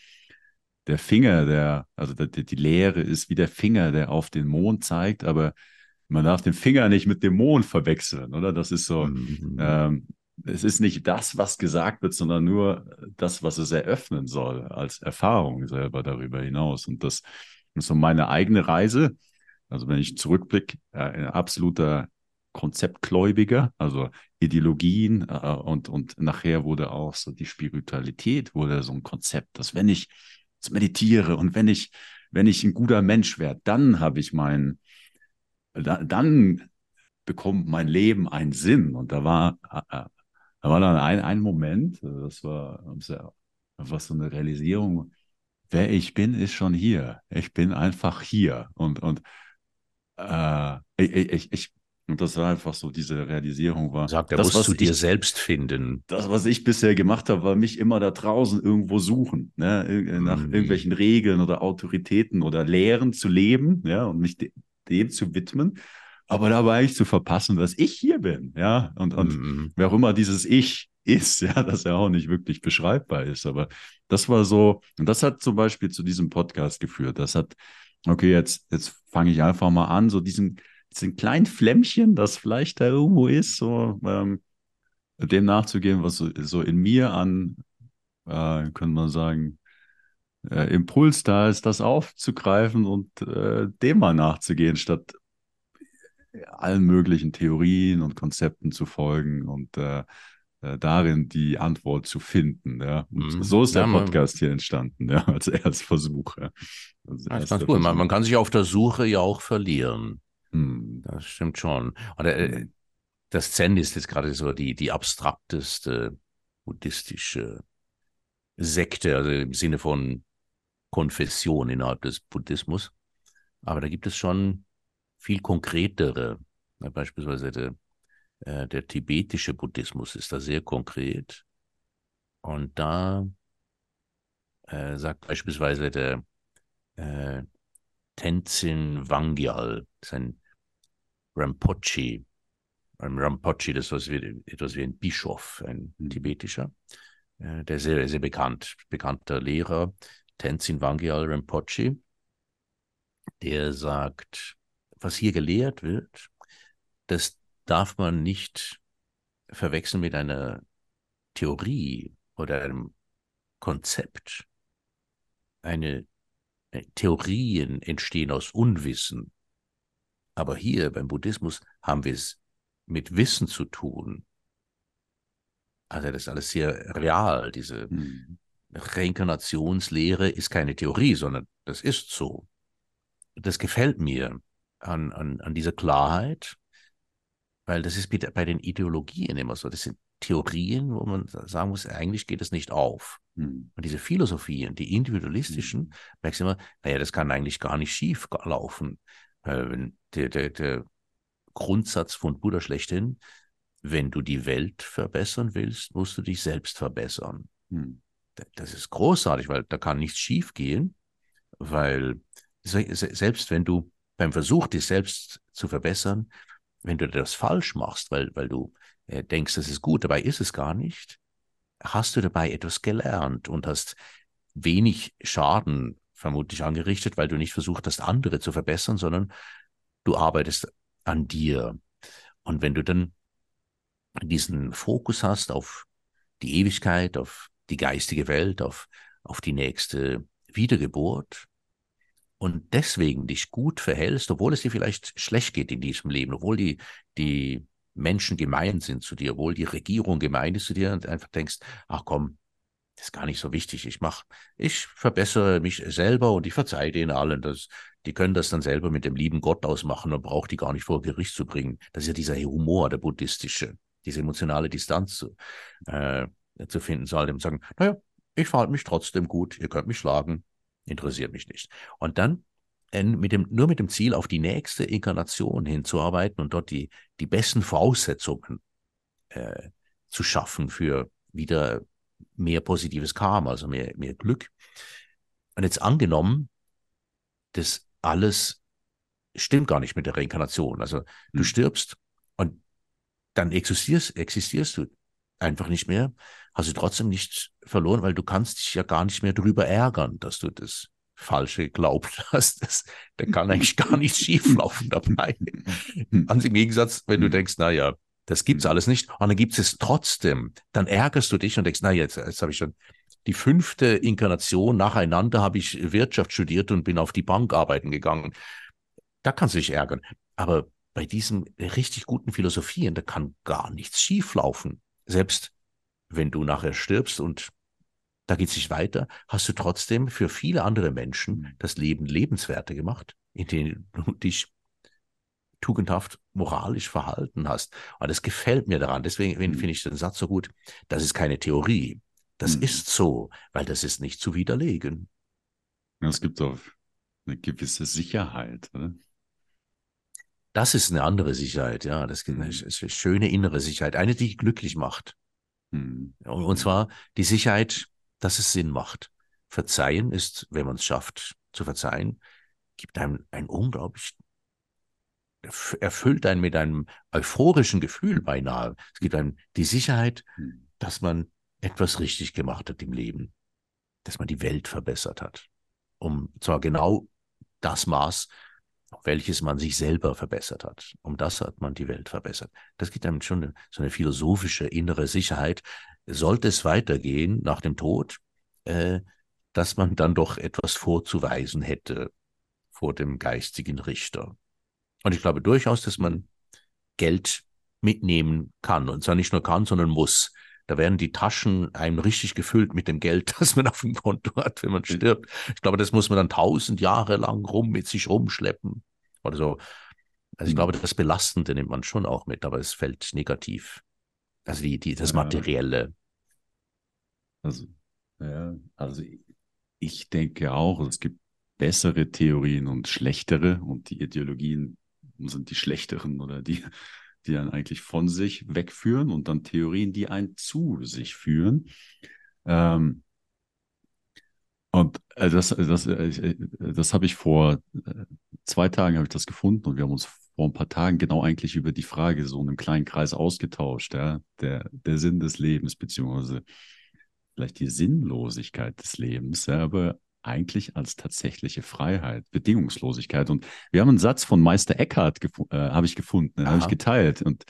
der Finger, der, also die, die Lehre ist wie der Finger, der auf den Mond zeigt, aber man darf den Finger nicht mit dem Mond verwechseln, oder? Das ist so, mhm. ähm, es ist nicht das, was gesagt wird, sondern nur das, was es eröffnen soll, als Erfahrung selber darüber hinaus. Und das ist so meine eigene Reise. Also wenn ich zurückblicke, äh, ein absoluter Konzeptgläubiger, also Ideologien äh, und, und nachher wurde auch so die Spiritualität wurde so ein Konzept, dass wenn ich meditiere und wenn ich, wenn ich ein guter Mensch werde, dann habe ich mein, da, dann bekommt mein Leben einen Sinn. Und da war, äh, äh da war dann ein, ein Moment, äh, das war, war so eine Realisierung, wer ich bin, ist schon hier. Ich bin einfach hier. Und, und äh, ich, ich, ich, und das war einfach so, diese Realisierung war. Sagt, er das, musst du dir selbst finden. Das, was ich bisher gemacht habe, war mich immer da draußen irgendwo suchen, ne? nach mhm. irgendwelchen Regeln oder Autoritäten oder Lehren zu leben, ja, und mich dem zu widmen. Aber dabei eigentlich zu verpassen, dass ich hier bin, ja, und, und mhm. wer auch immer dieses Ich ist, ja, das ja auch nicht wirklich beschreibbar ist. Aber das war so, und das hat zum Beispiel zu diesem Podcast geführt. Das hat, okay, jetzt, jetzt fange ich einfach mal an, so diesen, diesen kleinen Flämmchen, das vielleicht da irgendwo ist, so ähm, dem nachzugehen, was so, so in mir an, äh, könnte man sagen, äh, Impuls da ist, das aufzugreifen und äh, dem mal nachzugehen, statt allen möglichen Theorien und Konzepten zu folgen und äh, äh, darin die Antwort zu finden. Ja. Und mhm. so ist der ja, Podcast hier entstanden, ja, als Erstversuch. Ja. Als das ist ganz cool. Man, man, kann sich auf der Suche ja auch verlieren. Hm. Das stimmt schon. Und, äh, hm. das Zen ist jetzt gerade so die, die abstrakteste buddhistische Sekte, also im Sinne von Konfession innerhalb des Buddhismus. Aber da gibt es schon viel konkretere, beispielsweise der, äh, der tibetische Buddhismus ist da sehr konkret. Und da äh, sagt beispielsweise der äh, Tenzin Wangyal, sein Rinpoche, ein Rinpoche, das ist etwas wie ein Bischof, ein mhm. tibetischer, äh, der sehr, sehr bekannt, bekannter Lehrer, Tenzin Wangyal Rinpoche, der sagt, was hier gelehrt wird, das darf man nicht verwechseln mit einer Theorie oder einem Konzept. Eine, äh, Theorien entstehen aus Unwissen. Aber hier beim Buddhismus haben wir es mit Wissen zu tun. Also das ist alles sehr real. Diese hm. Reinkarnationslehre ist keine Theorie, sondern das ist so. Das gefällt mir an, an, an dieser Klarheit, weil das ist bei den Ideologien immer so. Das sind Theorien, wo man sagen muss, eigentlich geht es nicht auf. Hm. Und diese Philosophien, die individualistischen, hm. merkst du immer, naja, das kann eigentlich gar nicht schief laufen. Äh, der, der, der Grundsatz von Buddha schlechthin, wenn du die Welt verbessern willst, musst du dich selbst verbessern. Hm. Das ist großartig, weil da kann nichts schief gehen, weil selbst wenn du beim Versuch, dich selbst zu verbessern, wenn du das falsch machst, weil, weil du äh, denkst, das ist gut, dabei ist es gar nicht, hast du dabei etwas gelernt und hast wenig Schaden vermutlich angerichtet, weil du nicht versucht hast, andere zu verbessern, sondern du arbeitest an dir. Und wenn du dann diesen Fokus hast auf die Ewigkeit, auf die geistige Welt, auf, auf die nächste Wiedergeburt, und deswegen dich gut verhältst, obwohl es dir vielleicht schlecht geht in diesem Leben, obwohl die, die Menschen gemein sind zu dir, obwohl die Regierung gemein ist zu dir und einfach denkst, ach komm, das ist gar nicht so wichtig. Ich mach, ich verbessere mich selber und ich verzeihe denen allen. Das, die können das dann selber mit dem lieben Gott ausmachen und braucht die gar nicht vor Gericht zu bringen. Das ist ja dieser Humor, der buddhistische, diese emotionale Distanz äh, zu finden, soll dem sagen, naja, ich verhalte mich trotzdem gut, ihr könnt mich schlagen, interessiert mich nicht. Und dann äh, mit dem, nur mit dem Ziel, auf die nächste Inkarnation hinzuarbeiten und dort die, die besten Voraussetzungen äh, zu schaffen für wieder mehr positives Karma, also mehr, mehr Glück. Und jetzt angenommen, das alles stimmt gar nicht mit der Reinkarnation. Also du hm. stirbst und dann existierst, existierst du einfach nicht mehr, hast du trotzdem nicht verloren, weil du kannst dich ja gar nicht mehr darüber ärgern, dass du das Falsche geglaubt hast. Das, da kann eigentlich gar nichts schieflaufen dabei. Ganz im Gegensatz, wenn du denkst, na ja, das gibt's alles nicht, und dann gibt's es trotzdem, dann ärgerst du dich und denkst, na jetzt, jetzt habe ich schon die fünfte Inkarnation nacheinander habe ich Wirtschaft studiert und bin auf die Bank arbeiten gegangen. Da kannst du dich ärgern. Aber bei diesen richtig guten Philosophien, da kann gar nichts schieflaufen selbst wenn du nachher stirbst und da geht es nicht weiter, hast du trotzdem für viele andere Menschen mhm. das Leben lebenswerter gemacht, in denen du dich tugendhaft moralisch verhalten hast. Und das gefällt mir daran. Deswegen mhm. finde ich den Satz so gut. Das ist keine Theorie. Das mhm. ist so, weil das ist nicht zu widerlegen. Es gibt auch eine gewisse Sicherheit. Oder? Das ist eine andere Sicherheit, ja. Das ist eine, mhm. eine schöne innere Sicherheit. Eine, die glücklich macht. Mhm. Und zwar die Sicherheit, dass es Sinn macht. Verzeihen ist, wenn man es schafft, zu verzeihen, gibt einem ein unglaublich, erfüllt einen mit einem euphorischen Gefühl beinahe. Es gibt einem die Sicherheit, mhm. dass man etwas richtig gemacht hat im Leben, dass man die Welt verbessert hat. Um zwar genau das Maß, welches man sich selber verbessert hat. Um das hat man die Welt verbessert. Das gibt einem schon so eine philosophische innere Sicherheit. Sollte es weitergehen nach dem Tod, äh, dass man dann doch etwas vorzuweisen hätte vor dem geistigen Richter. Und ich glaube durchaus, dass man Geld mitnehmen kann. Und zwar nicht nur kann, sondern muss. Da werden die Taschen einem richtig gefüllt mit dem Geld, das man auf dem Konto hat, wenn man stirbt. Ich glaube, das muss man dann tausend Jahre lang rum mit sich rumschleppen oder so. Also ich glaube, das Belastende nimmt man schon auch mit, aber es fällt negativ. Also die, die, das Materielle. Also, ja, also ich denke auch, es gibt bessere Theorien und schlechtere und die Ideologien sind die schlechteren oder die, die dann eigentlich von sich wegführen und dann Theorien, die einen zu sich führen. Ähm, und äh, das, das, äh, das habe ich vor äh, zwei Tagen habe ich das gefunden und wir haben uns vor ein paar Tagen genau eigentlich über die Frage so in einem kleinen Kreis ausgetauscht, ja, der, der Sinn des Lebens, beziehungsweise vielleicht die Sinnlosigkeit des Lebens, ja, aber eigentlich als tatsächliche Freiheit, Bedingungslosigkeit. Und wir haben einen Satz von Meister Eckhart, äh, habe ich gefunden, den habe ich geteilt. Und,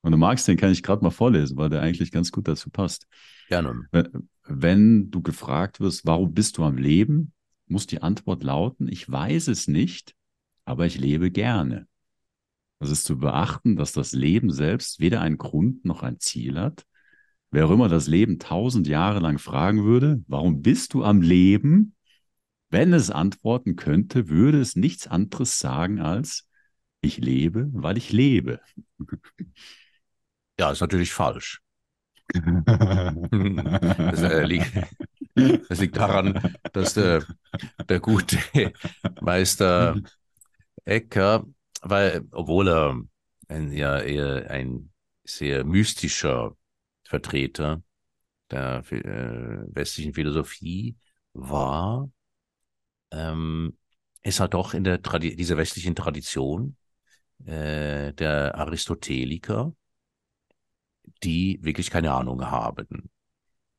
und du magst, den kann ich gerade mal vorlesen, weil der eigentlich ganz gut dazu passt. Gerne. Wenn, wenn du gefragt wirst, warum bist du am Leben, muss die Antwort lauten, ich weiß es nicht, aber ich lebe gerne. Es ist zu beachten, dass das Leben selbst weder einen Grund noch ein Ziel hat. Wer auch immer das Leben tausend Jahre lang fragen würde, warum bist du am Leben, wenn es antworten könnte, würde es nichts anderes sagen als, ich lebe, weil ich lebe. Ja, ist natürlich falsch. das, äh, liegt, das, liegt, daran, dass der, der gute Meister Ecker, weil, obwohl er ein, ja, eher ein sehr mystischer Vertreter der äh, westlichen Philosophie war, ähm, ist halt doch in der Tradi dieser westlichen Tradition äh, der Aristoteliker, die wirklich keine Ahnung haben.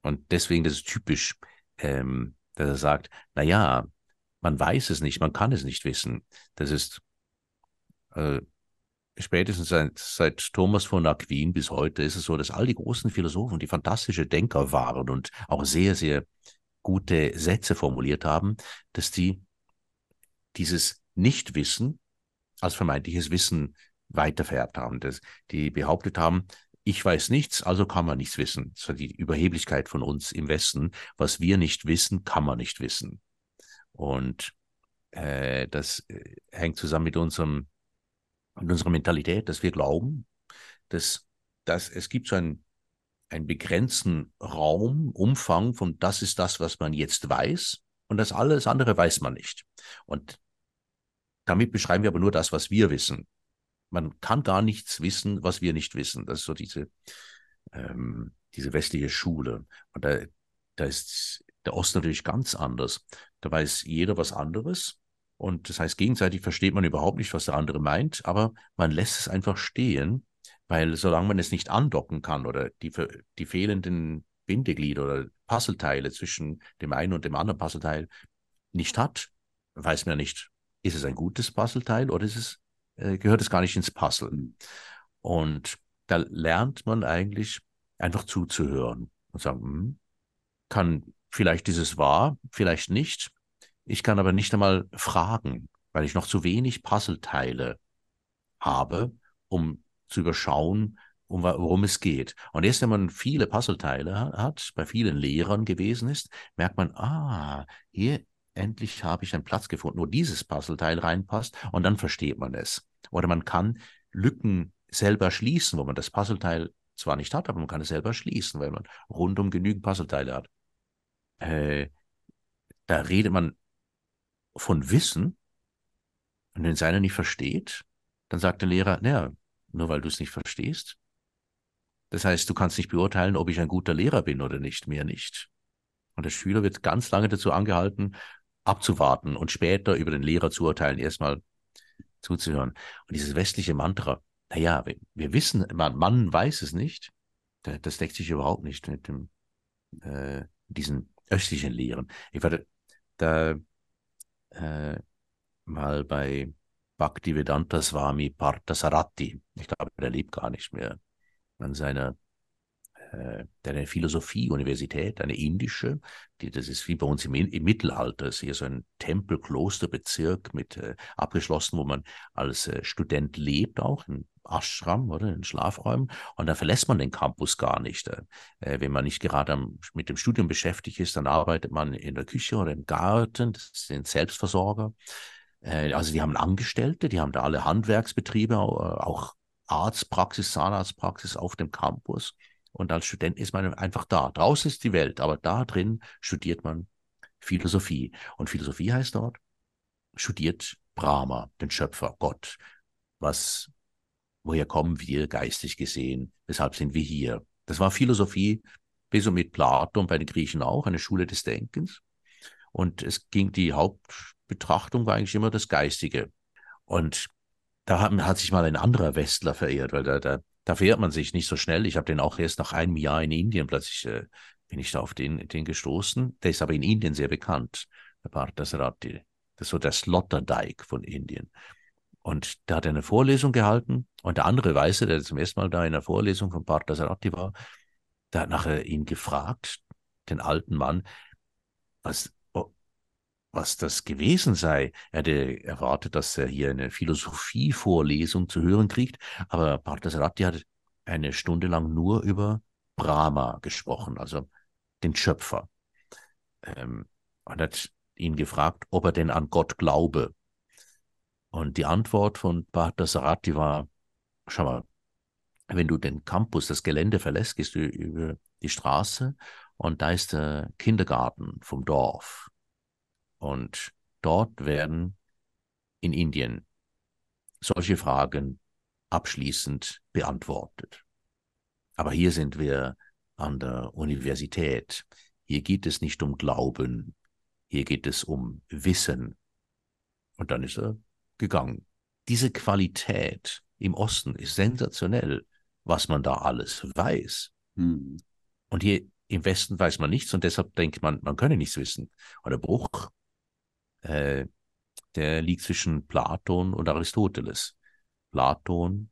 Und deswegen, das ist typisch, ähm, dass er sagt, na ja, man weiß es nicht, man kann es nicht wissen. Das ist äh, spätestens seit, seit Thomas von Aquin bis heute ist es so, dass all die großen Philosophen, die fantastische Denker waren und auch sehr, sehr gute Sätze formuliert haben, dass die dieses Nichtwissen als vermeintliches Wissen weitervererbt haben. Dass die behauptet haben, ich weiß nichts, also kann man nichts wissen. Das war die Überheblichkeit von uns im Westen. Was wir nicht wissen, kann man nicht wissen. Und äh, das äh, hängt zusammen mit unserem mit unserer Mentalität, dass wir glauben, dass, dass es gibt so einen einen begrenzten Raum, Umfang von das ist das, was man jetzt weiß und das alles andere weiß man nicht. Und damit beschreiben wir aber nur das, was wir wissen. Man kann gar nichts wissen, was wir nicht wissen. Das ist so diese, ähm, diese westliche Schule. Und da, da ist der Osten natürlich ganz anders. Da weiß jeder was anderes. Und das heißt, gegenseitig versteht man überhaupt nicht, was der andere meint, aber man lässt es einfach stehen weil solange man es nicht andocken kann oder die, die fehlenden Bindeglieder oder Puzzleteile zwischen dem einen und dem anderen Puzzleteil nicht hat, weiß man nicht, ist es ein gutes Puzzleteil oder ist es, äh, gehört es gar nicht ins Puzzle. Und da lernt man eigentlich einfach zuzuhören und sagen, hm, kann, vielleicht ist es wahr, vielleicht nicht. Ich kann aber nicht einmal fragen, weil ich noch zu wenig Puzzleteile habe, um zu überschauen, um, worum es geht. Und erst wenn man viele Puzzleteile hat, bei vielen Lehrern gewesen ist, merkt man, ah, hier endlich habe ich einen Platz gefunden, wo dieses Puzzleteil reinpasst und dann versteht man es. Oder man kann Lücken selber schließen, wo man das Puzzleteil zwar nicht hat, aber man kann es selber schließen, weil man rundum genügend Puzzleteile hat. Äh, da redet man von Wissen und wenn es einer nicht versteht, dann sagt der Lehrer, naja, nur weil du es nicht verstehst. Das heißt, du kannst nicht beurteilen, ob ich ein guter Lehrer bin oder nicht, mehr nicht. Und der Schüler wird ganz lange dazu angehalten, abzuwarten und später über den Lehrer zu urteilen, erstmal zuzuhören. Und dieses westliche Mantra, naja, wir, wir wissen, man, man weiß es nicht, das deckt sich überhaupt nicht mit dem, äh, diesen östlichen Lehren. Ich war da äh, mal bei Bhaktivedanta Swami Parthasarati. Ich glaube, der lebt gar nicht mehr an seiner äh, eine Philosophie-Universität, eine indische, die, das ist wie bei uns im, im Mittelalter, ist hier so ein Tempel-Klosterbezirk mit äh, abgeschlossen, wo man als äh, Student lebt, auch in Ashram oder in Schlafräumen. Und da verlässt man den Campus gar nicht. Äh, wenn man nicht gerade am, mit dem Studium beschäftigt ist, dann arbeitet man in der Küche oder im Garten, das sind Selbstversorger. Äh, also die haben Angestellte, die haben da alle Handwerksbetriebe, auch Arztpraxis, Zahnarztpraxis auf dem Campus. Und als Student ist man einfach da. Draußen ist die Welt, aber da drin studiert man Philosophie. Und Philosophie heißt dort, studiert Brahma, den Schöpfer, Gott. Was, woher kommen wir geistig gesehen? Weshalb sind wir hier? Das war Philosophie, bis und mit Platon bei den Griechen auch, eine Schule des Denkens. Und es ging, die Hauptbetrachtung war eigentlich immer das Geistige. Und da hat, hat sich mal ein anderer Westler verirrt, weil da, da da verehrt man sich nicht so schnell. Ich habe den auch erst nach einem Jahr in Indien plötzlich äh, bin ich da auf den, den gestoßen. Der ist aber in Indien sehr bekannt, der Parthasarati. Das ist so der Sloterdijk von Indien. Und da hat er eine Vorlesung gehalten und der andere Weiße, der zum ersten Mal da in der Vorlesung von Parthasarati war, der hat nachher ihn gefragt, den alten Mann, was, was das gewesen sei. Er hätte erwartet, dass er hier eine Philosophievorlesung zu hören kriegt, aber Parthasarati hat eine Stunde lang nur über Brahma gesprochen, also den Schöpfer. Ähm, und hat ihn gefragt, ob er denn an Gott glaube. Und die Antwort von Parthasarati war, schau mal, wenn du den Campus, das Gelände verlässt, gehst du über die Straße und da ist der Kindergarten vom Dorf. Und dort werden in Indien solche Fragen abschließend beantwortet. Aber hier sind wir an der Universität. Hier geht es nicht um Glauben, hier geht es um Wissen. Und dann ist er gegangen. Diese Qualität im Osten ist sensationell, was man da alles weiß. Hm. Und hier im Westen weiß man nichts und deshalb denkt man, man könne nichts wissen. Und der Bruch äh, der liegt zwischen Platon und Aristoteles. Platon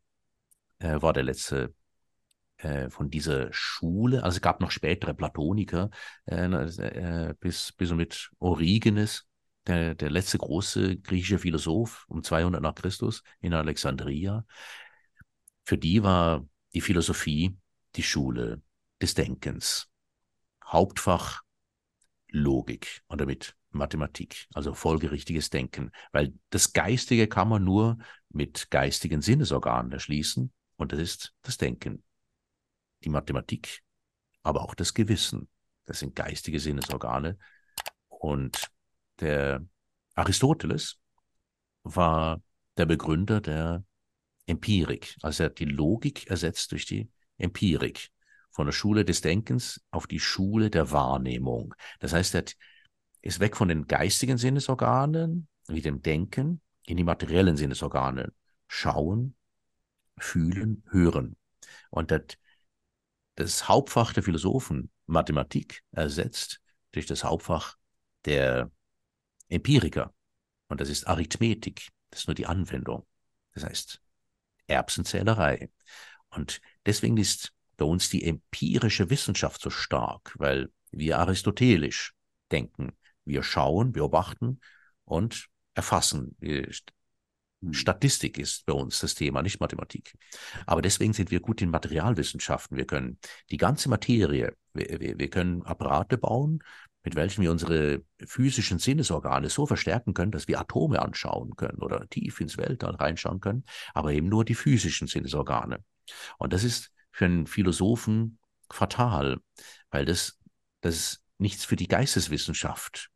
äh, war der letzte äh, von dieser Schule, also es gab noch spätere Platoniker, äh, äh, bis, bis und mit Origenes, der, der letzte große griechische Philosoph um 200 nach Christus in Alexandria. Für die war die Philosophie die Schule des Denkens. Hauptfach Logik und damit Mathematik, also folgerichtiges Denken, weil das Geistige kann man nur mit geistigen Sinnesorganen erschließen und das ist das Denken. Die Mathematik, aber auch das Gewissen, das sind geistige Sinnesorgane und der Aristoteles war der Begründer der Empirik, also er hat die Logik ersetzt durch die Empirik von der Schule des Denkens auf die Schule der Wahrnehmung. Das heißt, er hat ist weg von den geistigen Sinnesorganen, wie dem Denken, in die materiellen Sinnesorgane. Schauen, fühlen, hören. Und das, das Hauptfach der Philosophen, Mathematik, ersetzt durch das Hauptfach der Empiriker. Und das ist Arithmetik. Das ist nur die Anwendung. Das heißt Erbsenzählerei. Und deswegen ist bei uns die empirische Wissenschaft so stark, weil wir aristotelisch denken. Wir schauen, beobachten und erfassen. Hm. Statistik ist bei uns das Thema, nicht Mathematik. Aber deswegen sind wir gut in Materialwissenschaften. Wir können die ganze Materie, wir, wir, wir können Apparate bauen, mit welchen wir unsere physischen Sinnesorgane so verstärken können, dass wir Atome anschauen können oder tief ins Weltall reinschauen können, aber eben nur die physischen Sinnesorgane. Und das ist für einen Philosophen fatal, weil das, das ist nichts für die Geisteswissenschaft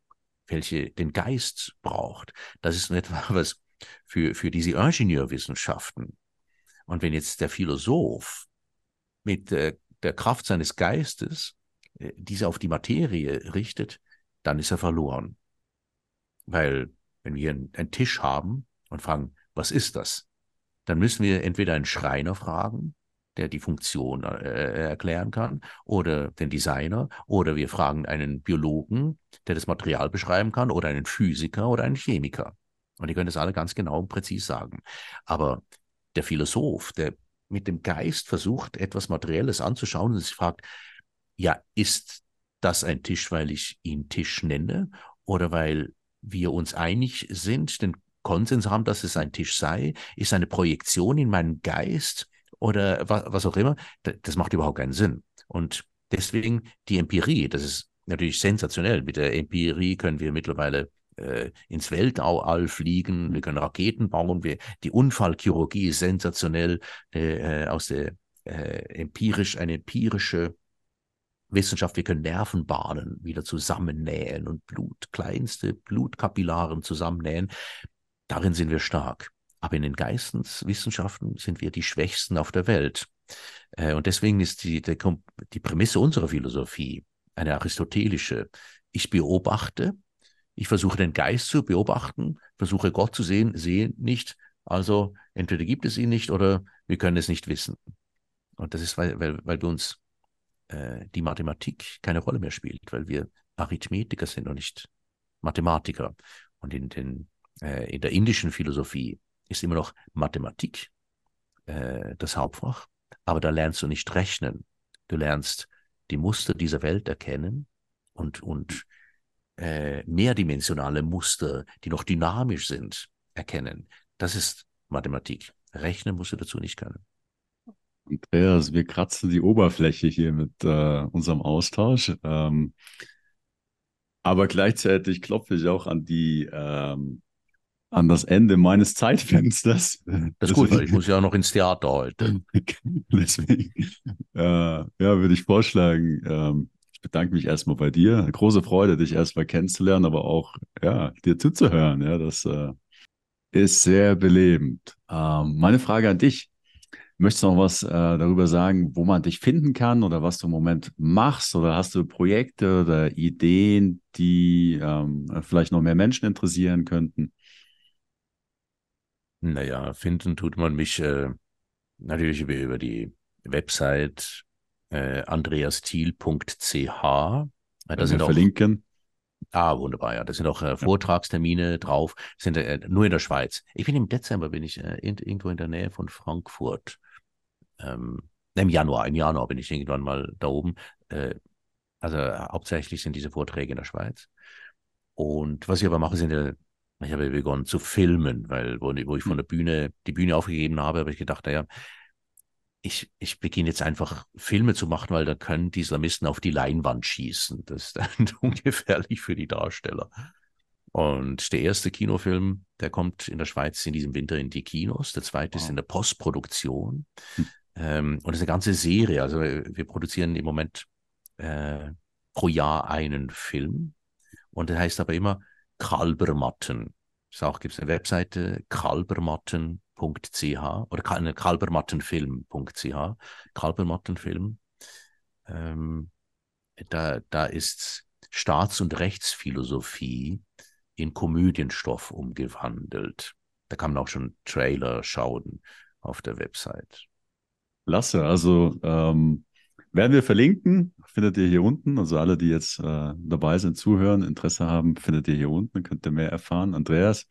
welche den Geist braucht. Das ist etwa was für, für diese Ingenieurwissenschaften. Und wenn jetzt der Philosoph mit der, der Kraft seines Geistes äh, diese auf die Materie richtet, dann ist er verloren. Weil wenn wir einen Tisch haben und fragen, was ist das? Dann müssen wir entweder einen Schreiner fragen der die Funktion äh, erklären kann, oder den Designer, oder wir fragen einen Biologen, der das Material beschreiben kann, oder einen Physiker oder einen Chemiker. Und die können das alle ganz genau und präzise sagen. Aber der Philosoph, der mit dem Geist versucht, etwas Materielles anzuschauen und sich fragt, ja, ist das ein Tisch, weil ich ihn Tisch nenne oder weil wir uns einig sind, den Konsens haben, dass es ein Tisch sei? Ist eine Projektion in meinem Geist oder was, was auch immer? Das macht überhaupt keinen Sinn. Und deswegen die Empirie, das ist natürlich sensationell. Mit der Empirie können wir mittlerweile äh, ins Weltall fliegen, wir können Raketen bauen, wir, die Unfallchirurgie ist sensationell, äh, aus der äh, empirisch, eine empirische Wissenschaft, wir können Nervenbahnen wieder zusammennähen und Blut, kleinste Blutkapillaren zusammennähen. Darin sind wir stark. Aber in den Geisteswissenschaften sind wir die Schwächsten auf der Welt. Äh, und deswegen ist die, die, die Prämisse unserer Philosophie eine aristotelische. Ich beobachte, ich versuche den Geist zu beobachten, versuche Gott zu sehen, sehe nicht. Also entweder gibt es ihn nicht oder wir können es nicht wissen. Und das ist, weil, weil, weil bei uns äh, die Mathematik keine Rolle mehr spielt, weil wir Arithmetiker sind und nicht Mathematiker. Und in, den, äh, in der indischen Philosophie ist immer noch Mathematik äh, das Hauptfach, aber da lernst du nicht rechnen. Du lernst die Muster dieser Welt erkennen und, und äh, mehrdimensionale Muster, die noch dynamisch sind, erkennen. Das ist Mathematik. Rechnen musst du dazu nicht können. Andreas, wir kratzen die Oberfläche hier mit äh, unserem Austausch. Ähm, aber gleichzeitig klopfe ich auch an die ähm, an das Ende meines Zeitfensters. Das ist gut, weil ich muss ja auch noch ins Theater heute. Deswegen äh, ja, würde ich vorschlagen, ähm, ich bedanke mich erstmal bei dir. Eine große Freude, dich erstmal kennenzulernen, aber auch ja, dir zuzuhören. Ja, das äh, ist sehr belebend. Ähm, meine Frage an dich. Möchtest du noch was äh, darüber sagen, wo man dich finden kann oder was du im Moment machst? Oder hast du Projekte oder Ideen, die ähm, vielleicht noch mehr Menschen interessieren könnten? Naja, finden tut man mich äh, natürlich über, über die Website äh, andreastiel.ch. Da sind auch, verlinken. Ah, wunderbar, ja. Da sind auch äh, Vortragstermine drauf. Sind äh, nur in der Schweiz. Ich bin im Dezember bin ich äh, in, irgendwo in der Nähe von Frankfurt. Ähm, Im Januar, im Januar bin ich irgendwann mal da oben. Äh, also hauptsächlich sind diese Vorträge in der Schweiz. Und was ich aber mache, sind ja ich habe begonnen zu filmen, weil wo, wo ich von hm. der Bühne die Bühne aufgegeben habe, habe ich gedacht, naja, ich, ich beginne jetzt einfach Filme zu machen, weil da können die Islamisten auf die Leinwand schießen. Das ist dann ungefährlich für die Darsteller. Und der erste Kinofilm, der kommt in der Schweiz in diesem Winter in die Kinos. Der zweite wow. ist in der Postproduktion. Hm. Ähm, und das ist eine ganze Serie. Also wir produzieren im Moment äh, pro Jahr einen Film. Und der heißt aber immer Kalbermatten. Auch gibt es eine Webseite kalbermatten.ch oder eine kalbermattenfilm.ch. Kalbermattenfilm. Ähm, da, da ist Staats- und Rechtsphilosophie in Komödienstoff umgewandelt. Da kann man auch schon Trailer schauen auf der Website. Lasse, also ähm, werden wir verlinken, findet ihr hier unten. Also alle, die jetzt äh, dabei sind, zuhören, Interesse haben, findet ihr hier unten, könnt ihr mehr erfahren. Andreas,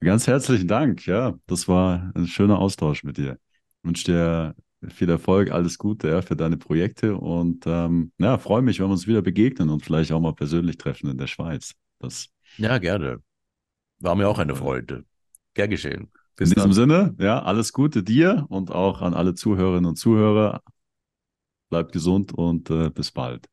ganz herzlichen Dank. Ja, das war ein schöner Austausch mit dir. Ich wünsche dir viel Erfolg, alles Gute ja, für deine Projekte und ähm, ja, freue mich, wenn wir uns wieder begegnen und vielleicht auch mal persönlich treffen in der Schweiz. Das ja, gerne. War mir auch eine Freude. Gern geschehen. Bis in diesem Sinne, ja, alles Gute dir und auch an alle Zuhörerinnen und Zuhörer. Bleibt gesund und äh, bis bald.